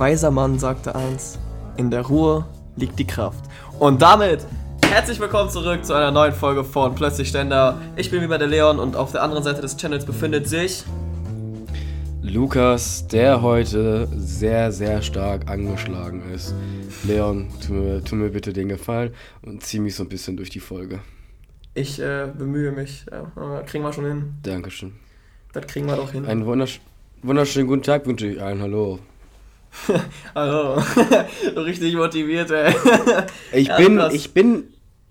weiser Mann sagte eins: In der Ruhe liegt die Kraft. Und damit herzlich willkommen zurück zu einer neuen Folge von Plötzlich Ständer. Ich bin wie bei der Leon und auf der anderen Seite des Channels befindet sich Lukas, der heute sehr, sehr stark angeschlagen ist. Leon, tu mir, tu mir bitte den Gefallen und zieh mich so ein bisschen durch die Folge. Ich äh, bemühe mich. Ja, kriegen wir schon hin. Dankeschön. Das kriegen wir doch hin. Einen wundersch wunderschönen guten Tag wünsche ich allen. Hallo. Hallo. Richtig motiviert, ey. Ich Ja, bin, krass. ich bin,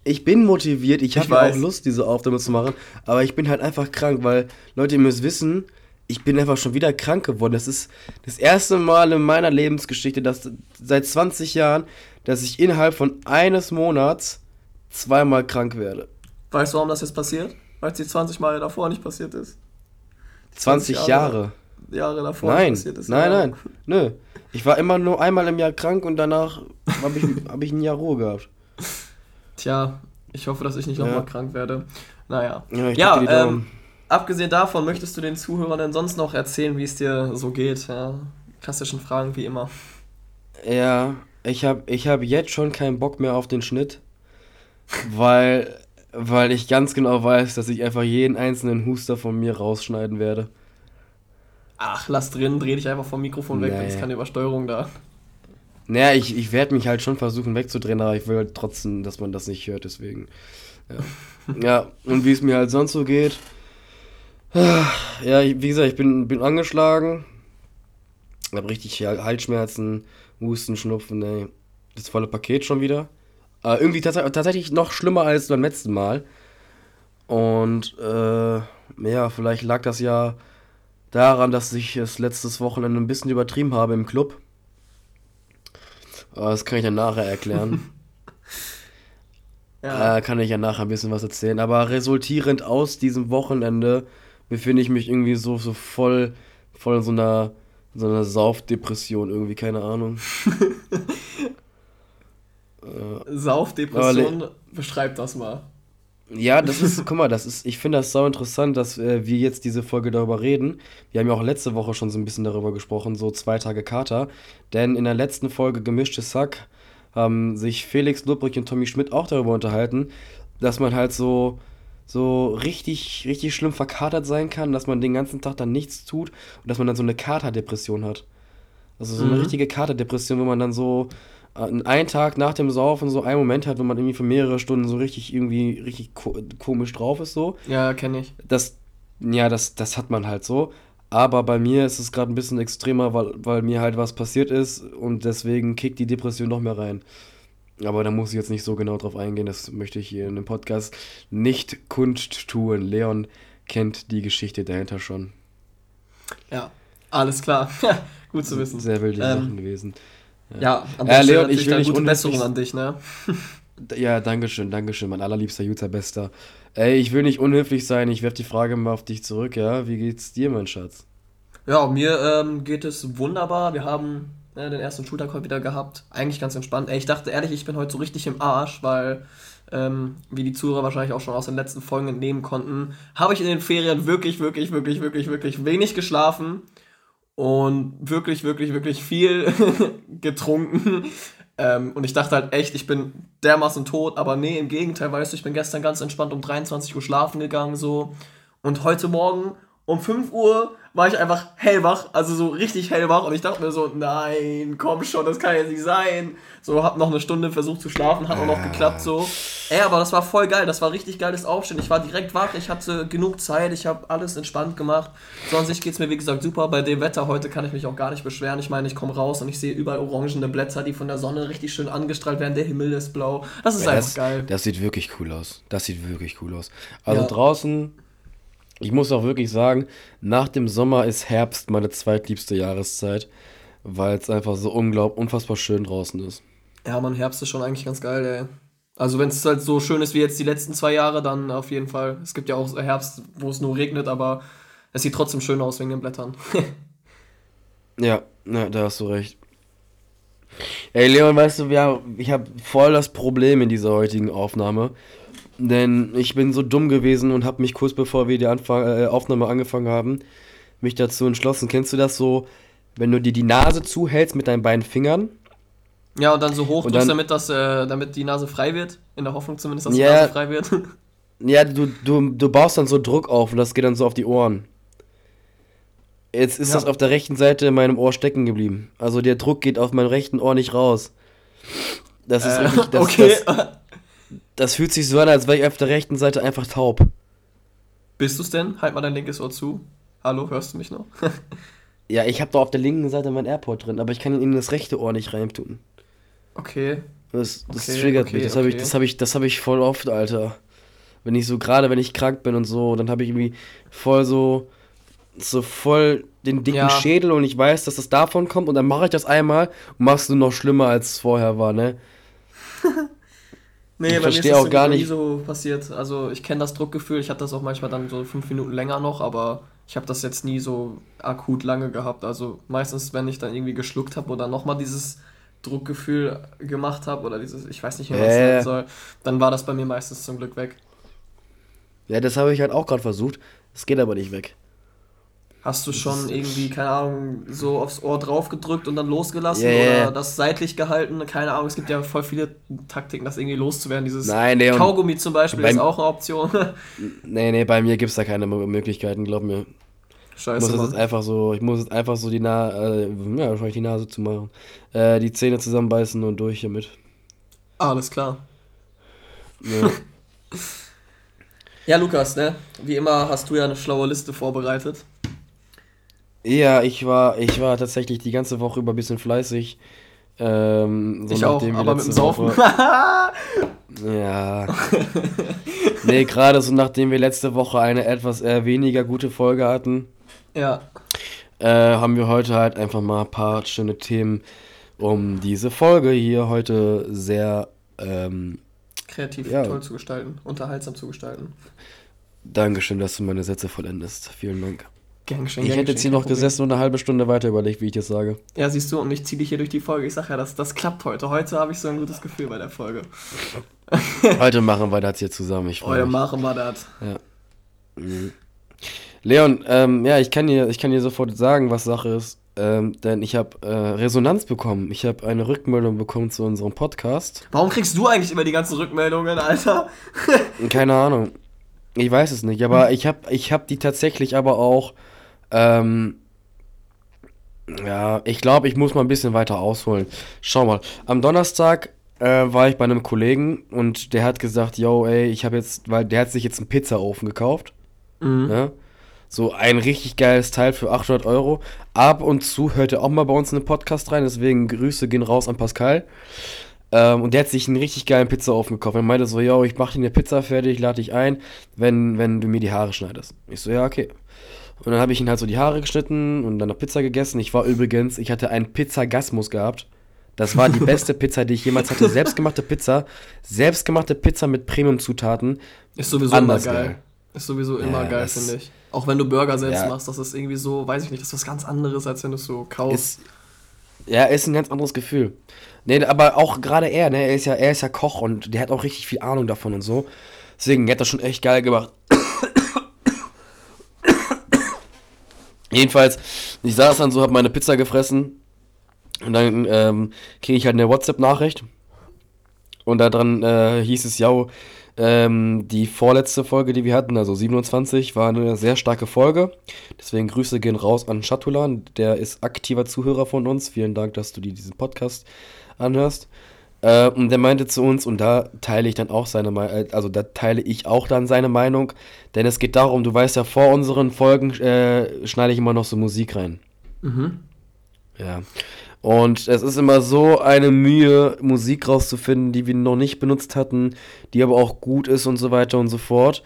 ich bin motiviert. Ich habe ja auch. Lust, diese Aufnahme zu machen. Aber ich bin halt einfach krank, weil Leute, ihr müsst wissen, ich bin einfach schon wieder krank geworden. Das ist das erste Mal in meiner Lebensgeschichte, dass seit 20 Jahren, dass ich innerhalb von eines Monats zweimal krank werde. Weißt du, warum das jetzt passiert? Weil es die 20 Jahre davor nicht passiert ist. 20 Jahre. Jahre. Jahre davor Nein, passiert ist. nein, ja. nein. Nö. Ich war immer nur einmal im Jahr krank und danach habe ich, hab ich ein Jahr Ruhe gehabt. Tja, ich hoffe, dass ich nicht Ja. nochmal krank werde. Naja. Ja, Ja, ähm, abgesehen davon, möchtest du den Zuhörern denn sonst noch erzählen, wie es dir so geht? Ja, klassischen Fragen wie immer. Ja, ich habe ich hab jetzt schon keinen Bock mehr auf den Schnitt, weil, weil ich ganz genau weiß, dass ich einfach jeden einzelnen Huster von mir rausschneiden werde. Ach, lass drin, dreh dich einfach vom Mikrofon weg, Nee. da ist keine Übersteuerung da. Naja, ich, ich werde mich halt schon versuchen wegzudrehen, aber ich will halt trotzdem, dass man das nicht hört, deswegen. Ja, ja und wie es mir halt sonst so geht. Ja, wie gesagt, ich bin, bin angeschlagen. Hab richtig Hal- Halsschmerzen, Husten, Schnupfen, ey. Das volle Paket schon wieder. Aber irgendwie tats tatsächlich noch schlimmer als beim letzten Mal. Und äh, ja, vielleicht lag das ja daran, dass ich es letztes Wochenende ein bisschen übertrieben habe im Club. Aber das kann ich dann nachher erklären. Ja, Äh, kann ich ja nachher ein bisschen was erzählen. Aber resultierend aus diesem Wochenende befinde ich mich irgendwie so, so voll, voll in so einer, so einer Saufdepression irgendwie, keine Ahnung. Saufdepression, beschreib das mal. Ja, das ist, guck mal, das ist, ich finde das sau interessant, dass äh, wir jetzt diese Folge darüber reden. Wir haben ja auch letzte Woche schon so ein bisschen darüber gesprochen, so zwei Tage Kater. Denn in der letzten Folge Gemischtes Sack haben sich Felix Lubbrich und Tommy Schmidt auch darüber unterhalten, dass man halt so, so richtig, richtig schlimm verkatert sein kann, dass man den ganzen Tag dann nichts tut und dass man dann so eine Katerdepression hat. Also so eine Mhm. richtige Katerdepression, wo man dann so einen Tag nach dem Saufen so einen Moment hat, wo man irgendwie für mehrere Stunden so richtig irgendwie richtig ko komisch drauf ist so. Ja, kenne ich. Das, ja, das, das hat man halt so. Aber bei mir ist es gerade ein bisschen extremer, weil, weil mir halt was passiert ist und deswegen kickt die Depression noch mehr rein. Aber da muss ich jetzt nicht so genau drauf eingehen, das möchte ich hier in dem Podcast nicht kundtun. Leon kennt die Geschichte dahinter schon. Ja, alles klar. Gut zu wissen. Sehr wilde Ähm, Sachen gewesen. Ja, an Ja, der Stelle Leon, ich will nicht gute Besserung an dich, ne? Ja, dankeschön, dankeschön, mein allerliebster Jutta Bester. Ey, ich will nicht unhöflich sein, ich werfe die Frage mal auf dich zurück, ja? Wie geht's dir, mein Schatz? Ja, mir ähm, geht es wunderbar. Wir haben äh, den ersten Schultag heute wieder gehabt. Eigentlich ganz entspannt. Ey, ich dachte ehrlich, ich bin heute so richtig im Arsch, weil, ähm, wie die Zuhörer wahrscheinlich auch schon aus den letzten Folgen entnehmen konnten, habe ich in den Ferien wirklich, wirklich, wirklich, wirklich, wirklich wenig geschlafen und wirklich, wirklich, wirklich viel getrunken. Ähm, und ich dachte halt echt, ich bin dermaßen tot, aber nee, im Gegenteil, weißt du, ich bin gestern ganz entspannt um 23 Uhr schlafen gegangen, so. Und heute Morgen um 5 Uhr war ich einfach hellwach, also so richtig hellwach und ich dachte mir so, nein, komm schon, das kann jetzt nicht sein. So, hab noch eine Stunde versucht zu schlafen, hat auch noch geklappt so. Ey, aber das war voll geil, das war richtig geiles Aufstehen. Ich war direkt wach, ich hatte genug Zeit, ich habe alles entspannt gemacht. So an sich geht's mir wie gesagt super. Bei dem Wetter heute kann ich mich auch gar nicht beschweren. Ich meine, ich komme raus und ich sehe überall orangene Blätter, die von der Sonne richtig schön angestrahlt werden. Der Himmel ist blau. Das ist Ja, einfach das, geil. das sieht wirklich cool aus. Das sieht wirklich cool aus. Also Ja. draußen, ich muss auch wirklich sagen, nach dem Sommer ist Herbst meine zweitliebste Jahreszeit, weil es einfach so unglaublich, unfassbar schön draußen ist. Ja, man, Herbst ist schon eigentlich ganz geil, ey. Also wenn es halt so schön ist wie jetzt die letzten zwei Jahre, dann auf jeden Fall. Es gibt ja auch Herbst, wo es nur regnet, aber es sieht trotzdem schön aus wegen den Blättern. Ja, ja, da hast du recht. Ey, Leon, weißt du, ja, ich habe voll das Problem in dieser heutigen Aufnahme. Denn ich bin so dumm gewesen und habe mich kurz bevor wir die Anfang, äh, Aufnahme angefangen haben, mich dazu entschlossen. Kennst du das so, wenn du dir die Nase zuhältst mit deinen beiden Fingern. Ja, und dann so hoch Und drückst, damit, das, äh, damit die Nase frei wird. In der Hoffnung zumindest, dass die Ja. Nase frei wird. Ja, du, du, du baust dann so Druck auf und das geht dann so auf die Ohren. Jetzt ist Ja. das auf der rechten Seite in meinem Ohr stecken geblieben. Also der Druck geht auf meinem rechten Ohr nicht raus. Das ist Äh, richtig, das, okay. das, das fühlt sich so an, als wäre ich auf der rechten Seite einfach taub. Bist du's denn? Halt mal dein linkes Ohr zu. Hallo, hörst du mich noch? Ja, ich habe da auf der linken Seite mein AirPod drin, aber ich kann ihn in das rechte Ohr nicht reintun. Okay. Das, das Okay, triggert okay, mich. Das habe ich, okay. das habe ich, das habe ich voll oft, Alter. Wenn ich so, gerade wenn ich krank bin und so, dann habe ich irgendwie voll so, so voll den dicken Ja. Schädel und ich weiß, dass das davon kommt und dann mache ich das einmal und machst du noch schlimmer, als es vorher war, ne? Nee, Ich bei mir ist verstehe das auch gar sowieso nie nicht- so passiert. Also ich kenne das Druckgefühl, ich hatte das auch manchmal dann so fünf Minuten länger noch, aber ich habe das jetzt nie so akut lange gehabt. Also meistens, wenn ich dann irgendwie geschluckt habe oder nochmal dieses Druckgefühl gemacht habe oder dieses, ich weiß nicht mehr, was ja. sagen soll, dann war das bei mir meistens zum Glück weg. Ja, das habe ich halt auch gerade versucht. Es geht aber nicht weg. Hast du schon irgendwie, keine Ahnung, so aufs Ohr drauf gedrückt und dann losgelassen ja, oder das seitlich gehalten? Keine Ahnung, es gibt ja voll viele Taktiken, das irgendwie loszuwerden. Dieses Nein, nee, Kaugummi zum Beispiel ist auch eine Option. Nee, nee, bei mir gibt es da keine Möglichkeiten, glaub mir. Ich Scheiße, muss das jetzt einfach so, ich muss jetzt einfach so die Nase, äh, ja, wahrscheinlich die Nase zu machen. Äh, die Zähne zusammenbeißen und durch damit. Alles klar. Ja. Ja, Lukas, ne? Wie immer hast du ja eine schlaue Liste vorbereitet. Ja, ich war, ich war tatsächlich die ganze Woche über ein bisschen fleißig. Ähm, so ich auch, aber mit dem Saufen. Ja. nee, gerade so nachdem wir letzte Woche eine etwas eher weniger gute Folge hatten, ja, äh, haben wir heute halt einfach mal ein paar schöne Themen, um diese Folge hier heute sehr, ähm, kreativ Ja. toll zu gestalten, unterhaltsam zu gestalten. Dankeschön, dass du meine Sätze vollendest. Vielen Dank. Gangschen, Ich hätte jetzt hier noch gesessen und eine halbe Stunde weiter überlegt, wie ich das sage. Ja, siehst du, und ich zieh dich hier durch die Folge. Ich sag ja, das, das klappt heute. Heute habe ich so ein gutes Gefühl bei der Folge. Heute machen wir das hier zusammen. Ich mich. machen wir das. Mhm. Leon, ähm, ja, ich kann dir, ich kann dir sofort sagen, was Sache ist, ähm, denn ich habe äh, Resonanz bekommen. Ich habe eine Rückmeldung bekommen zu unserem Podcast. Warum kriegst du eigentlich immer die ganzen Rückmeldungen, Alter? Keine Ahnung. Ich weiß es nicht, aber ich habe ich hab die tatsächlich aber auch, ähm, ja, ich glaube, ich muss mal ein bisschen weiter ausholen. Schau mal, am Donnerstag äh, war ich bei einem Kollegen und der hat gesagt, yo, ey, ich habe jetzt, weil der hat sich jetzt einen Pizzaofen gekauft. Mhm. Ne? So ein richtig geiles Teil für 800 Euro. Ab und zu hört er auch mal bei uns in den Podcast rein, deswegen Grüße gehen raus an Pascal. Ähm, und der hat sich einen richtig geilen Pizzaofen gekauft. Er meinte so, yo, ich mach dir eine Pizza fertig, lade dich ein, wenn, wenn du mir die Haare schneidest. Ich so, ja, okay. Und dann habe ich ihn halt so die Haare geschnitten und dann noch Pizza gegessen. Ich war übrigens, ich hatte einen Pizzagasmus gehabt. Das war die beste Pizza, die ich jemals hatte. Selbstgemachte Pizza. Selbstgemachte Pizza mit Premium-Zutaten. Ist sowieso Anders immer geil. geil. Ist sowieso immer Ja, geil, finde ich. Auch wenn du Burger selbst Ja. machst, das ist irgendwie so, weiß ich nicht, das ist was ganz anderes, als wenn du es so kaufst. Ist, ja, ist ein ganz anderes Gefühl. Nee, aber auch gerade er, ne, er ist ja, er ist ja Koch und der hat auch richtig viel Ahnung davon und so. Deswegen, der hat das schon echt geil gemacht. Jedenfalls, ich saß dann so, hab meine Pizza gefressen und dann ähm, kriege ich halt eine WhatsApp-Nachricht und da dran äh, hieß es, ja, ähm, die vorletzte Folge, die wir hatten, also 27, war eine sehr starke Folge. Deswegen Grüße gehen raus an Shatulan, der ist aktiver Zuhörer von uns. Vielen Dank, dass du dir diesen Podcast anhörst. Äh, und der meinte zu uns, und da teile ich dann auch seine Meinung, also da teile ich auch dann seine Meinung, denn es geht darum, du weißt ja, vor unseren Folgen äh, schneide ich immer noch so Musik rein. Mhm. Ja. Und es ist immer so eine Mühe, Musik rauszufinden, die wir noch nicht benutzt hatten, die aber auch gut ist und so weiter und so fort.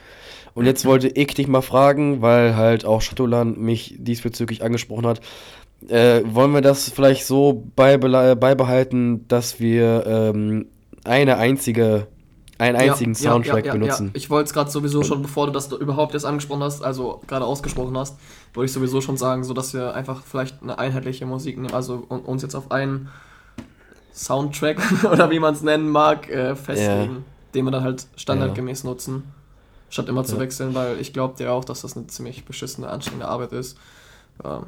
Und jetzt wollte ich dich mal fragen, weil halt auch Shatolan mich diesbezüglich angesprochen hat, äh, wollen wir das vielleicht so beibele- beibehalten, dass wir ähm, eine einzige, einen einzigen Ja, Soundtrack ja, ja, benutzen? Ich wollte es gerade sowieso schon, bevor du das überhaupt jetzt angesprochen hast, also gerade ausgesprochen hast, wollte ich sowieso schon sagen, so dass wir einfach vielleicht eine einheitliche Musik nehmen, also un- uns jetzt auf einen Soundtrack oder wie man es nennen mag, äh, festlegen, den wir dann halt standardgemäß nutzen, statt immer zu Ja. wechseln, weil ich glaube dir auch, dass das eine ziemlich beschissene, anstrengende Arbeit ist. Ähm,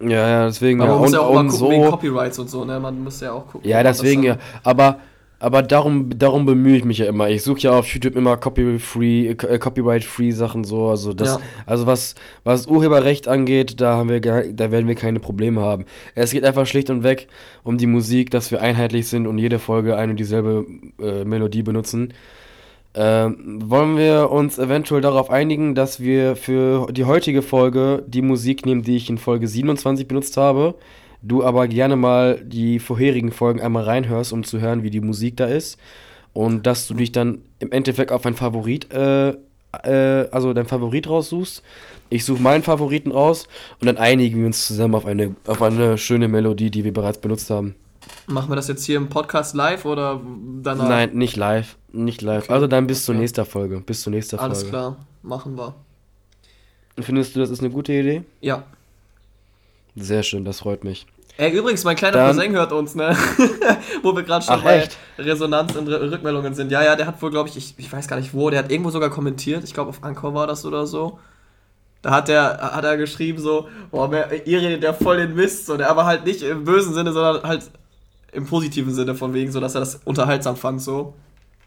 Ja, ja, deswegen. Aber ja. man muss und, ja auch mal gucken so, wegen Copyrights und so, ne? Man muss ja auch gucken. Ja, deswegen ja. Aber, aber darum, darum bemühe ich mich ja immer. Ich suche ja auf YouTube immer Copy-free, äh, Copyright-free Sachen so. Also das, Ja. also was, was Urheberrecht angeht, da haben wir, da werden wir keine Probleme haben. Es geht einfach schlicht und weg um die Musik, dass wir einheitlich sind und jede Folge eine und dieselbe äh, Melodie benutzen. Ähm, wollen wir uns eventuell darauf einigen, dass wir für die heutige Folge die Musik nehmen, die ich in Folge 27 benutzt habe? Du aber gerne mal die vorherigen Folgen einmal reinhörst, um zu hören, wie die Musik da ist. Und dass du dich dann im Endeffekt auf ein Favorit, äh, äh, also dein Favorit raussuchst. Ich suche meinen Favoriten raus und dann einigen wir uns zusammen auf eine, auf eine schöne Melodie, die wir bereits benutzt haben. Machen wir das jetzt hier im Podcast live oder danach? Nein, nicht live. Nicht live. Okay, Also dann bis zur okay. nächsten Folge. Bis zur nächsten Alles Folge. klar, machen wir. Findest du, das ist eine gute Idee? Ja. Sehr schön, das freut mich. Ey, übrigens, mein kleiner Dann- Cousin hört uns, ne? wo wir gerade schon Ach, bei echt? Resonanz und R Rückmeldungen sind. Ja, ja, der hat wohl, glaube ich, ich, ich weiß gar nicht wo, der hat irgendwo sogar kommentiert. Ich glaube, auf Anchor war das oder so. Da hat er, hat er geschrieben so, boah, ihr redet ja voll den Mist. So, der aber halt nicht im bösen Sinne, sondern halt im positiven Sinne von wegen, so dass er das unterhaltsam fand, so.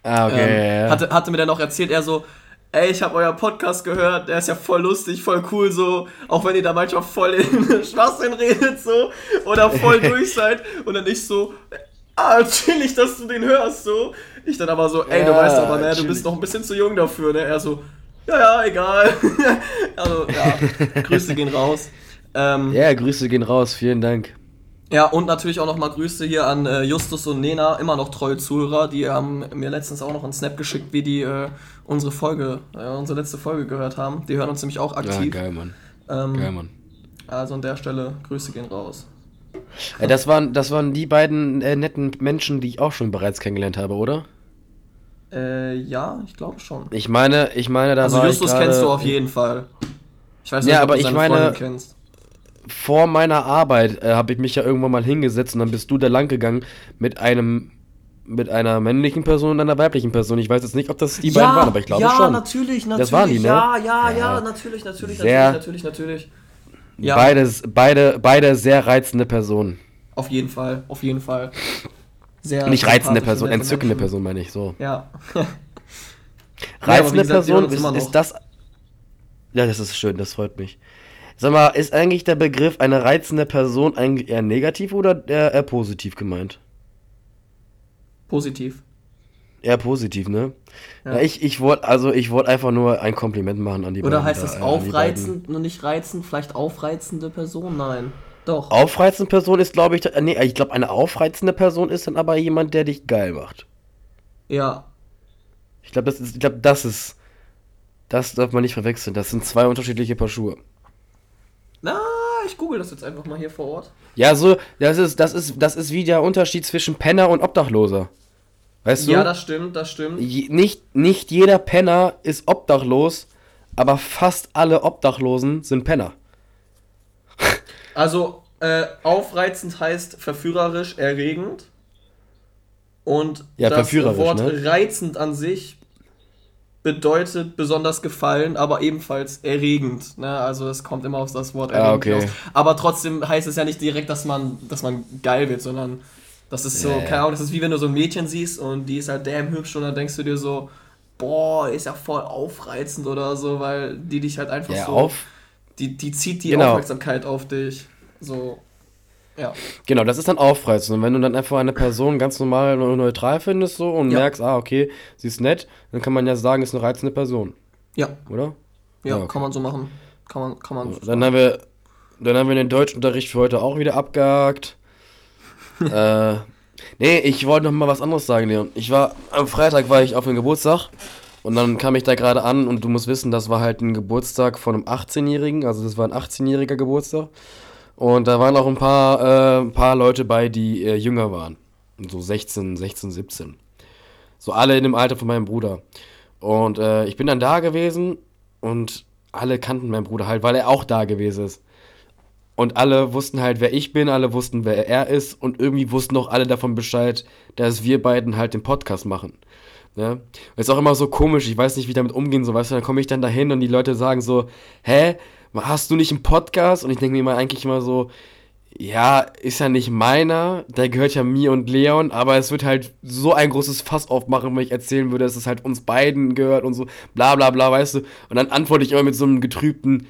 Ah, okay. Ähm, hatte, hatte mir dann auch erzählt, er so, ey, ich habe euer Podcast gehört, der ist ja voll lustig, voll cool so, auch wenn ihr da manchmal voll in Schwachsinn redet so oder voll durch seid und dann ich so, ah, chillig, dass du den hörst so. Ich dann aber so, ey, du Ja, weißt aber, ne, du bist noch ein bisschen zu jung dafür, ne? Er so, ja, ja, egal. also, ja, Grüße gehen raus. Ähm, ja, Grüße gehen raus, vielen Dank. Ja, und natürlich auch nochmal Grüße hier an äh, Justus und Nena, immer noch treue Zuhörer. Die haben mir letztens auch noch einen Snap geschickt, wie die äh, unsere Folge, äh, unsere letzte Folge gehört haben. Die hören uns nämlich auch Ja, aktiv. geil, Mann. ähm, Geil, Mann. also an der Stelle, Grüße gehen raus. Ja, das, waren, das waren die beiden äh, netten Menschen, die ich auch schon bereits kennengelernt habe, oder? Äh, ja, ich glaube schon. Ich meine, ich meine, da Also war Justus ich gerade kennst du auf jeden Fall. Ich weiß nicht, Ja, ob aber du ich seine meine- Freundin kennst. Vor meiner Arbeit äh, habe ich mich ja irgendwann mal hingesetzt und dann bist du da lang gegangen mit einem mit einer männlichen Person und einer weiblichen Person. Ich weiß jetzt nicht, ob das die beiden waren, aber ich glaube ja, schon. natürlich, natürlich. Das waren die, ne? Ja, ja, ja, Ja. natürlich, natürlich, Sehr- natürlich, natürlich, natürlich. Ja, Beides, beide, beide sehr reizende Personen. auf jeden Fall, auf jeden Fall. Sehr Nicht reizende Person, entzückende Menschen. Person meine ich so. Ja. Reizende gesagt, Person, ist, ist das. Ja, das ist schön, das freut mich. Sag mal, ist eigentlich der Begriff eine reizende Person eigentlich eher negativ oder eher, eher positiv gemeint? Positiv. Eher positiv, ne? Ja. Ja. ich ich wollte also ich wollte einfach nur ein Kompliment machen an die Oder beiden. heißt da, das äh, aufreizend und nicht reizend? Vielleicht aufreizende Person? Nein. Doch. Aufreizende Person ist, glaube ich, nee, ich glaube, eine aufreizende Person ist dann aber jemand, der dich geil macht. Ja. Ich glaube, das ist, ich glaube, das ist, das darf man nicht verwechseln. Das sind zwei unterschiedliche Paar Schuhe. Na, ich google das jetzt einfach mal hier vor Ort. Ja, so, das ist, das ist, das ist wie der Unterschied zwischen Penner und Obdachloser. Weißt du? Ja, das stimmt, das stimmt. Je- nicht, nicht jeder Penner ist obdachlos, aber fast alle Obdachlosen sind Penner. Also, äh, aufreizend heißt verführerisch, erregend. Und Ja, das Wort ne? reizend an sich bedeutet besonders gefallen, aber ebenfalls erregend. Ne? Also es kommt immer auf das Wort Ah, erregend okay. hinaus. Aber trotzdem heißt es ja nicht direkt, dass man, dass man geil wird, sondern das ist so, ja. keine Ahnung, das ist wie wenn du so ein Mädchen siehst und die ist halt damn hübsch und dann denkst du dir so, boah, ist ja voll aufreizend oder so, weil die dich halt einfach Ja, so auf. die, die zieht die Genau. Aufmerksamkeit auf dich. So, ja. Genau, das ist dann aufreizend. Und wenn du dann einfach eine Person ganz normal und neutral findest so und Ja. merkst, ah, okay, sie ist nett, dann kann man ja sagen, ist eine reizende Person, Ja, oder? ja, Ja, okay. kann man so machen. Kann man, kann man. Dann haben wir, dann haben wir den Deutschunterricht für heute auch wieder abgehakt. äh, nee, ich wollte noch mal was anderes sagen, Leon. Ich war, am Freitag war ich auf einem Geburtstag und dann kam ich da gerade an und du musst wissen, das war halt ein Geburtstag von einem 18-Jährigen, also das war ein 18-jähriger Geburtstag. Und da waren auch ein paar, äh, ein paar Leute bei, die äh, jünger waren. So 16, 16, 17. So alle in dem Alter von meinem Bruder. Und äh, ich bin dann da gewesen und alle kannten meinen Bruder halt, weil er auch da gewesen ist. Und alle wussten halt, wer ich bin, alle wussten, wer er ist und irgendwie wussten auch alle davon Bescheid, dass wir beiden halt den Podcast machen. Ne? Ist auch immer so komisch, ich weiß nicht, wie ich damit umgehen soll, weißt du, dann komme ich dann dahin und die Leute sagen so, hä, hast du nicht einen Podcast? Und ich denke mir immer eigentlich immer so, ja, ist ja nicht meiner, der gehört ja mir und Leon, aber es wird halt so ein großes Fass aufmachen, wenn ich erzählen würde, dass es halt uns beiden gehört und so, bla bla bla, weißt du. Und dann antworte ich immer mit so einem getrübten,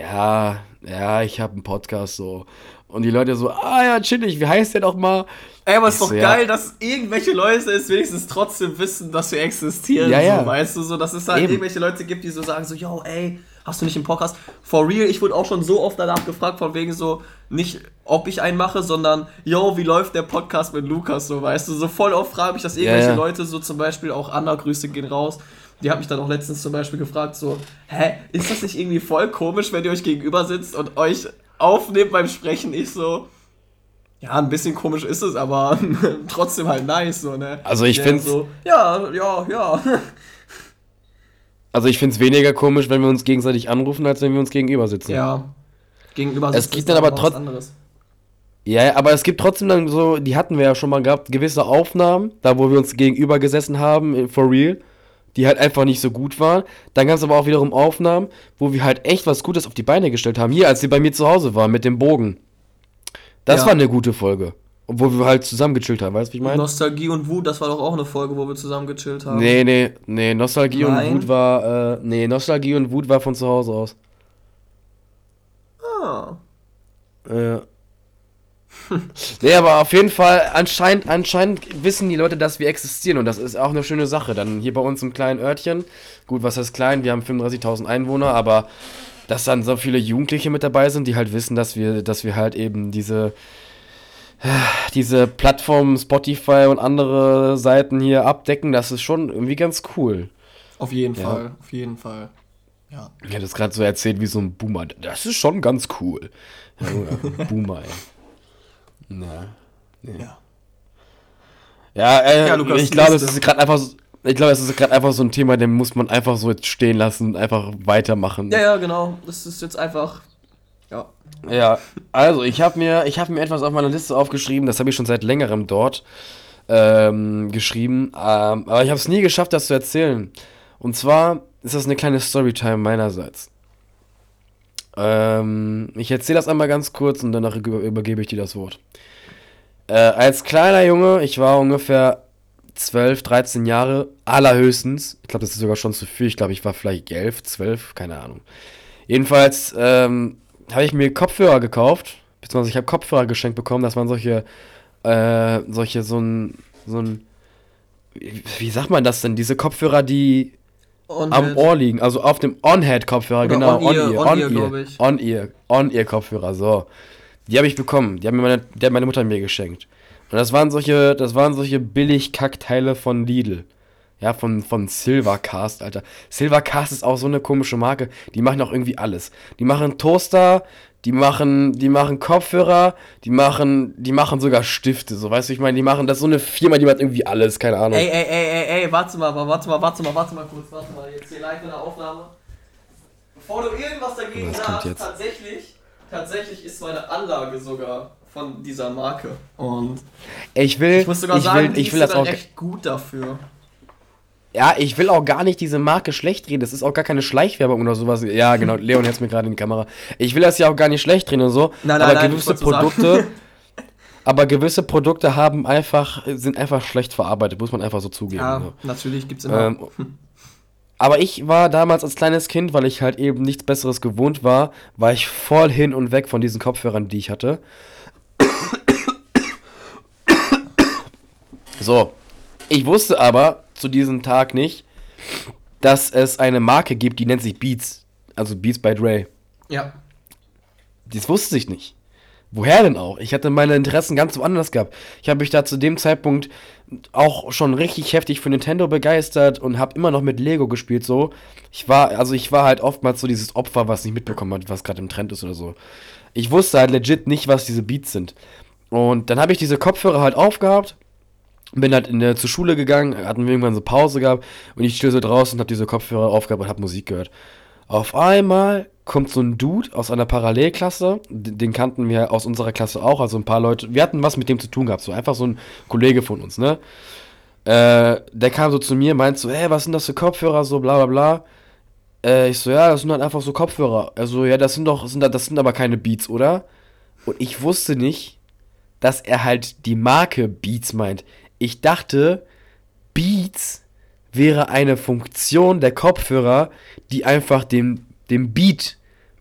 ja, ja, ich habe einen Podcast so. Und die Leute so, ah ja, chillig, wie heißt der doch mal? Ey, aber es ist doch so, geil, ja. dass irgendwelche Leute es wenigstens trotzdem wissen, dass wir existieren. Ja, ja. So, weißt du, so, dass es halt Eben. irgendwelche Leute gibt, die so sagen, so, yo, ey, hast du nicht einen Podcast? For real, ich wurde auch schon so oft danach gefragt, von wegen so, nicht ob ich einen mache, sondern, yo, wie läuft der Podcast mit Lukas, so, weißt du, so voll oft frage mich, dass irgendwelche ja, Leute, so zum Beispiel auch Anna, Grüße gehen raus, die hat mich dann auch letztens zum Beispiel gefragt, so, hä, ist das nicht irgendwie voll komisch, wenn ihr euch gegenüber sitzt und euch aufnehmt beim Sprechen? Ich so, ja, ein bisschen komisch ist es, aber trotzdem halt nice, so, ne? Also ich finde so, ja, ja, ja. Also ich finde es weniger komisch, wenn wir uns gegenseitig anrufen, als wenn wir uns gegenüber sitzen. Ja. Gegenüber sitzen. Es gibt dann aber trotzdem. Ja, aber es gibt trotzdem dann so, die hatten wir ja schon mal gehabt, gewisse Aufnahmen, da wo wir uns gegenüber gesessen haben, for real die halt einfach nicht so gut waren. Dann gab es aber auch wiederum Aufnahmen, wo wir halt echt was Gutes auf die Beine gestellt haben. Hier, als sie bei mir zu Hause waren mit dem Bogen. Das ja. war eine gute Folge. Obwohl wir halt zusammen gechillt haben, weißt du, wie ich meine? Nostalgie und Wut, das war doch auch eine Folge, wo wir zusammen gechillt haben. Nee, nee, nee, Nostalgie Nein. und Wut war, äh, nee, Nostalgie und Wut war von zu Hause aus. Ah. Ja. nee, aber auf jeden Fall, anscheinend, anscheinend wissen die Leute, dass wir existieren und das ist auch eine schöne Sache. Dann hier bei uns im kleinen Örtchen, gut, was heißt klein, wir haben 35.000 Einwohner, aber dass dann so viele Jugendliche mit dabei sind, die halt wissen, dass wir, dass wir halt eben diese, diese Plattformen Spotify und andere Seiten hier abdecken, das ist schon irgendwie ganz cool. Auf jeden ja. Fall, auf jeden Fall. Ja. Ich hätte es gerade so erzählt wie so ein Boomer. Das ist schon ganz cool. Ja, Boomer, ey. Na. Nee. Ja. Ja, äh, ja Lukas, ich glaube, es ist gerade einfach so, ich glaube, es ist gerade einfach so ein Thema, den muss man einfach so jetzt stehen lassen, einfach weitermachen. Ja, ja, genau. Das ist jetzt einfach ja. Ja, also ich habe mir, hab mir etwas auf meiner Liste aufgeschrieben, das habe ich schon seit längerem dort ähm, geschrieben, ähm, aber ich habe es nie geschafft, das zu erzählen. Und zwar ist das eine kleine Storytime meinerseits. Ähm, ich erzähle das einmal ganz kurz und danach übergebe ich dir das Wort. Äh, als kleiner Junge, ich war ungefähr 12, 13 Jahre, allerhöchstens. Ich glaube, das ist sogar schon zu viel. Ich glaube, ich war vielleicht 11, 12, keine Ahnung. Jedenfalls ähm, habe ich mir Kopfhörer gekauft, beziehungsweise ich habe Kopfhörer geschenkt bekommen. Das waren solche, äh, solche, so ein, so ein, wie sagt man das denn? Diese Kopfhörer, die am Ohr liegen, also auf dem On-Head-Kopfhörer, genau, On-Ear, On-Ear, On-Ear, On-Ear-Kopfhörer, so. Die habe ich bekommen, die, haben mir meine, die hat meine Mutter mir geschenkt. Und das waren solche, das waren solche billig Kackteile von Lidl. Ja, von, von Silvercast, Alter. Silvercast ist auch so eine komische Marke. Die machen auch irgendwie alles. Die machen Toaster, die machen, die machen Kopfhörer, die machen, die machen sogar Stifte, so weißt du, ich meine, die machen das so eine Firma, die macht irgendwie alles, keine Ahnung. Ey, ey, ey, ey, ey, warte mal, warte mal, warte mal, warte mal kurz, warte mal, jetzt hier live in der Aufnahme. Bevor du irgendwas dagegen Was sagst, tatsächlich, tatsächlich ist meine Anlage sogar von dieser Marke. Und ich will, ich muss sogar ich sagen, will, ich will das auch echt gut dafür. Ja, ich will auch gar nicht diese Marke schlecht reden. Das ist auch gar keine Schleichwerbung oder sowas. Ja, genau. Leon hält mir gerade in die Kamera. Ich will das ja auch gar nicht schlecht reden und so. Nein, nein, aber nein, gewisse Produkte. aber gewisse Produkte haben einfach, sind einfach schlecht verarbeitet, muss man einfach so zugeben. Ja, ne? natürlich gibt's immer. Ähm, aber ich war damals als kleines Kind, weil ich halt eben nichts Besseres gewohnt war, war ich voll hin und weg von diesen Kopfhörern, die ich hatte. So. Ich wusste aber, zu diesem Tag nicht, dass es eine Marke gibt, die nennt sich Beats. Also Beats by Dre. Ja. Das wusste ich nicht. Woher denn auch? Ich hatte meine Interessen ganz woanders gehabt. Ich habe mich da zu dem Zeitpunkt auch schon richtig heftig für Nintendo begeistert und habe immer noch mit Lego gespielt so. Ich war also ich war halt oftmals so dieses Opfer, was nicht mitbekommen hat, was gerade im Trend ist oder so. Ich wusste halt legit nicht, was diese Beats sind. Und dann habe ich diese Kopfhörer halt aufgehabt bin halt in der, zur Schule gegangen, hatten wir irgendwann so Pause gehabt und ich stehe so draußen und habe diese Kopfhörer aufgehabt und habe Musik gehört. Auf einmal kommt so ein Dude aus einer Parallelklasse, den kannten wir aus unserer Klasse auch, also ein paar Leute, wir hatten was mit dem zu tun gehabt, so einfach so ein Kollege von uns, ne? Äh, der kam so zu mir, meint so, hey, was sind das für Kopfhörer, so bla bla bla. Äh, ich so, ja, das sind halt einfach so Kopfhörer. Also, ja, das sind doch, sind, das sind aber keine Beats, oder? Und ich wusste nicht, dass er halt die Marke Beats meint. Ich dachte, Beats wäre eine Funktion der Kopfhörer, die einfach dem, dem Beat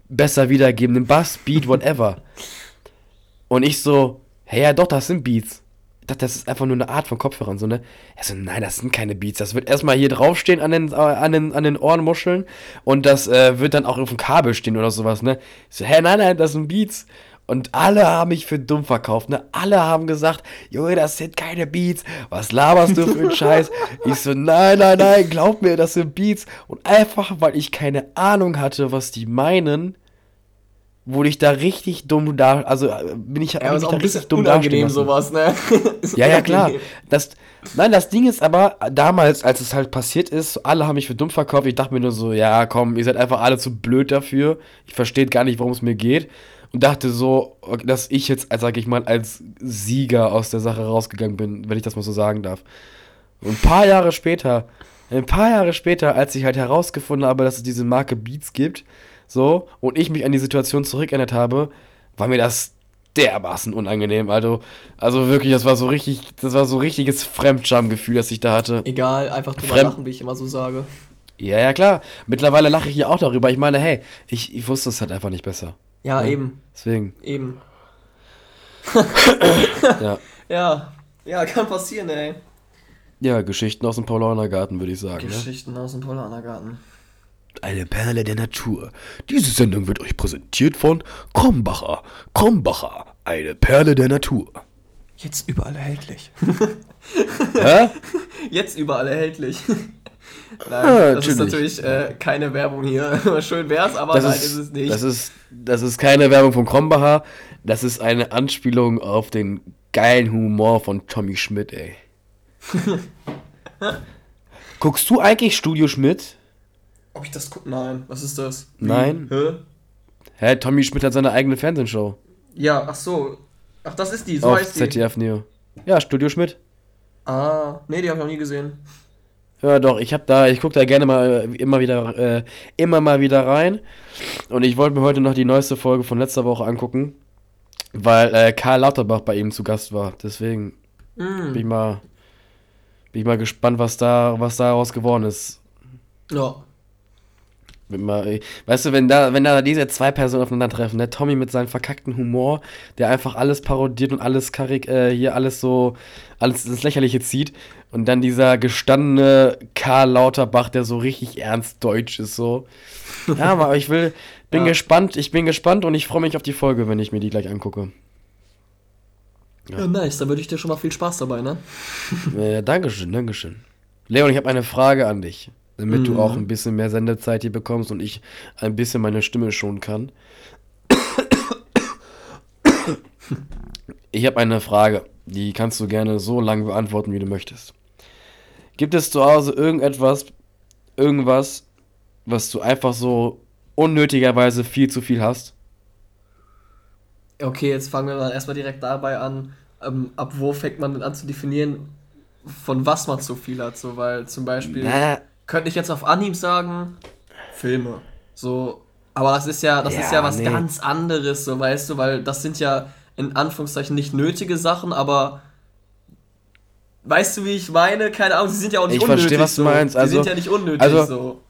besser wiedergeben, den Bass, Beat, whatever. Und ich so, hey, ja doch, das sind Beats. Ich dachte, das ist einfach nur eine Art von Kopfhörern, so, ne? Er so, nein, das sind keine Beats. Das wird erstmal hier draufstehen an den, an den, an den Ohrenmuscheln und das äh, wird dann auch auf dem Kabel stehen oder sowas, ne? Ich so, hä, nein, nein, das sind Beats. Und alle haben mich für dumm verkauft, ne? Alle haben gesagt, Junge, das sind keine Beats. Was laberst du für einen Scheiß? Ich so, nein, nein, nein, glaub mir, das sind Beats. Und einfach, weil ich keine Ahnung hatte, was die meinen, wurde ich da richtig dumm da, also äh, bin ich, ja, ist auch da ein richtig dumm unangenehm sowas, ne? ja, ja, klar. Das, nein, das Ding ist aber, damals, als es halt passiert ist, alle haben mich für dumm verkauft. Ich dachte mir nur so, ja, komm, ihr seid einfach alle zu blöd dafür. Ich verstehe gar nicht, worum es mir geht. Und dachte so, dass ich jetzt, sag ich mal, als Sieger aus der Sache rausgegangen bin, wenn ich das mal so sagen darf. Und ein paar Jahre später, ein paar Jahre später, als ich halt herausgefunden habe, dass es diese Marke Beats gibt, so, und ich mich an die Situation zurückerinnert habe, war mir das dermaßen unangenehm. Also, also wirklich, das war so richtig, das war so richtiges Fremdschamgefühl, das ich da hatte. Egal, einfach drüber Fremd lachen, wie ich immer so sage. Ja, ja, klar. Mittlerweile lache ich ja auch darüber. Ich meine, hey, ich, ich wusste es halt einfach nicht besser. Ja, ja eben. Deswegen. Eben. ja. Ja. Ja, kann passieren, ey. Ja, Geschichten aus dem Paulanergarten, würde ich sagen. Ne? Geschichten ne? aus dem Paulanergarten. Eine Perle der Natur. Diese Sendung wird euch präsentiert von Krombacher. Krombacher, eine Perle der Natur. Jetzt überall erhältlich. Hä? Jetzt überall erhältlich. Nein, ah, das ist natürlich äh, keine Werbung hier. Schön wär's, aber das nein, ist, ist, es nicht. Das ist, das ist keine Werbung von Krombacher. Das ist eine Anspielung auf den geilen Humor von Tommy Schmidt, ey. Guckst du eigentlich Studio Schmidt? Ob ich das gucke? Nein. Was ist das? Wie? Nein. Hä? Hä? Tommy Schmidt hat seine eigene Fernsehshow. Ja, ach so. Ach, das ist die, so Auf heißt die. ZDF Neo. Ja, Studio Schmidt. Ah, nee, die habe ich noch nie gesehen. Ja, doch, ich habe da, ich gucke da gerne mal äh, immer wieder, äh, immer mal wieder rein. Und ich wollte mir heute noch die neueste Folge von letzter Woche angucken, weil äh, Karl Lauterbach bei ihm zu Gast war. Deswegen mm. bin ich mal, bin ich mal gespannt, was da, was daraus geworden ist. Ja. Mal, weißt du, wenn da, wenn da diese zwei Personen aufeinandertreffen, der ne? Tommy mit seinem verkackten Humor, der einfach alles parodiert und alles karik, äh, hier alles so, alles ins Lächerliche zieht, und dann dieser gestandene Karl Lauterbach, der so richtig ernst deutsch ist, so. Ja, aber ich will, bin ja. gespannt, ich bin gespannt und ich freue mich auf die Folge, wenn ich mir die gleich angucke. Ja, ja nice, da würde ich dir schon mal viel Spaß dabei, ne? Ja, Dankeschön, Dankeschön. Leon, ich habe eine Frage an dich damit mhm. du auch ein bisschen mehr Sendezeit hier bekommst und ich ein bisschen meine Stimme schonen kann. Ich habe eine Frage, die kannst du gerne so lange beantworten, wie du möchtest. Gibt es zu Hause irgendetwas, irgendwas, was du einfach so unnötigerweise viel zu viel hast? Okay, jetzt fangen wir mal erstmal direkt dabei an, ähm, ab wo fängt man denn an zu definieren, von was man zu viel hat, so, weil zum Beispiel. Na, könnte ich jetzt auf Anhieb sagen, Filme. So, aber das ist ja, das ja, ist ja was nee. ganz anderes, so weißt du, weil das sind ja in Anführungszeichen nicht nötige Sachen, aber weißt du, wie ich meine? Keine Ahnung, sie sind ja auch nicht ich unnötig. Ich verstehe, was du meinst. Also, die sind ja nicht unnötig also, so.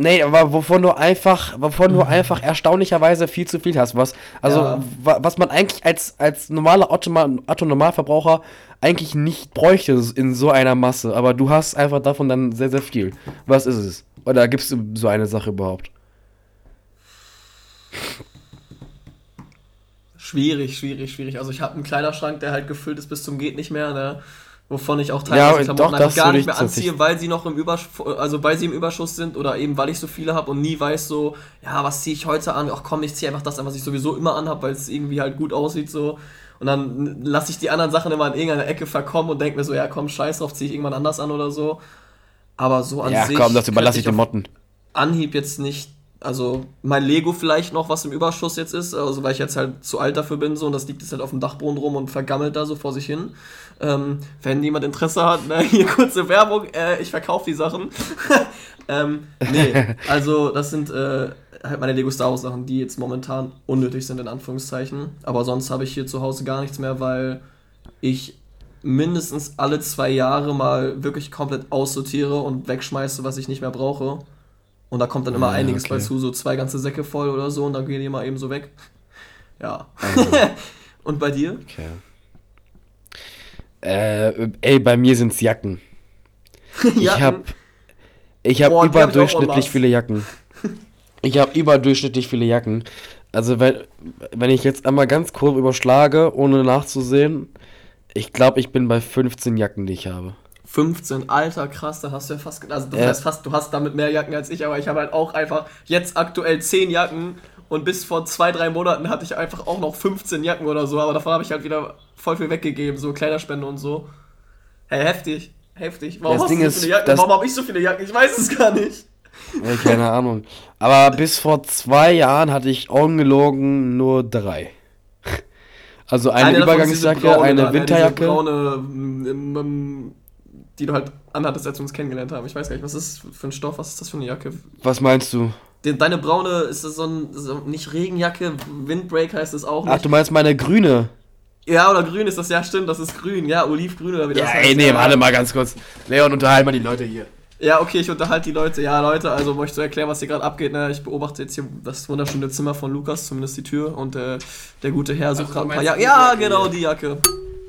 Nee, aber wovon du einfach, wovon du einfach erstaunlicherweise viel zu viel hast. Was, also, ja. was man eigentlich als, als normaler Otto-Normalverbraucher eigentlich nicht bräuchte in so einer Masse. Aber du hast einfach davon dann sehr, sehr viel. Was ist es? Oder gibt es so eine Sache überhaupt? Schwierig, schwierig, schwierig. Also ich habe einen Kleiderschrank, der halt gefüllt ist bis zum geht nicht mehr. Ne? wovon ich auch teilweise ja, Klamotten doch, gar nicht mehr anziehe, weil sie noch im Überschuss, also weil sie im Überschuss sind oder eben weil ich so viele habe und nie weiß so, ja, was ziehe ich heute an? Ach komm, ich ziehe einfach das an, was ich sowieso immer anhabe, weil es irgendwie halt gut aussieht so. Und dann lasse ich die anderen Sachen immer in irgendeiner Ecke verkommen und denke mir so, ja komm, scheiß drauf, ziehe ich irgendwann anders an oder so. Aber so an ja, sich. Ja, komm, das überlasse ich den Motten. Anhieb jetzt nicht Also mein Lego vielleicht noch, was im Überschuss jetzt ist, also weil ich jetzt halt zu alt dafür bin so und das liegt jetzt halt auf dem Dachboden rum und vergammelt da so vor sich hin. Ähm, wenn jemand Interesse hat, ne, hier kurze Werbung, äh, ich verkaufe die Sachen. ähm, nee, also das sind äh, halt meine Lego Star Wars Sachen, die jetzt momentan unnötig sind in Anführungszeichen. Aber sonst habe ich hier zu Hause gar nichts mehr, weil ich mindestens alle zwei Jahre mal wirklich komplett aussortiere und wegschmeiße, was ich nicht mehr brauche. Und da kommt dann immer ja, einiges okay. bei zu, so zwei ganze Säcke voll oder so und dann gehen die mal eben so weg. Ja. Also. und bei dir? Okay. Äh, ey, bei mir sind es Jacken. Jacken. Ich habe ich hab Boah, überdurchschnittlich hab viele Jacken. Ich habe überdurchschnittlich viele Jacken. Also wenn, wenn ich jetzt einmal ganz kurz überschlage, ohne nachzusehen, ich glaube, ich bin bei 15 Jacken, die ich habe. 15, alter, krass, da hast du ja fast, also das ja. heißt fast, du hast damit mehr Jacken als ich, aber ich habe halt auch einfach jetzt aktuell 10 Jacken und bis vor zwei, drei Monaten hatte ich einfach auch noch 15 Jacken oder so, aber davon habe ich halt wieder voll viel weggegeben, so Kleiderspende und so. Hey, heftig, heftig. Warum, das Ding so ist, Warum habe ich so viele Jacken? Ich weiß es gar nicht. Ja, keine Ahnung. Aber bis vor zwei Jahren hatte ich ungelogen nur drei. Also eine, eine Übergangsjacke, eine Winterjacke. Eine braune, mm, mm, die du halt anhattest, als wir uns kennengelernt haben. Ich weiß gar nicht, was ist das für ein Stoff, was ist das für eine Jacke? Was meinst du? Deine braune, ist das so ein, so, nicht Regenjacke, Windbreak heißt es auch nicht. Ach, du meinst meine grüne? Ja, oder grün ist das, ja stimmt, das ist grün, ja, olivgrün oder wie das ja, heißt. Ey, nee, ja. warte mal ganz kurz. Leon, unterhalt mal die Leute hier. Ja, okay, ich unterhalte die Leute. Ja, Leute, also um euch zu erklären, was hier gerade abgeht. Ne? Ich beobachte jetzt hier das wunderschöne Zimmer von Lukas, zumindest die Tür. Und äh, der gute Herr sucht also, gerade ein paar Jacken. Ja, genau, die Jacke.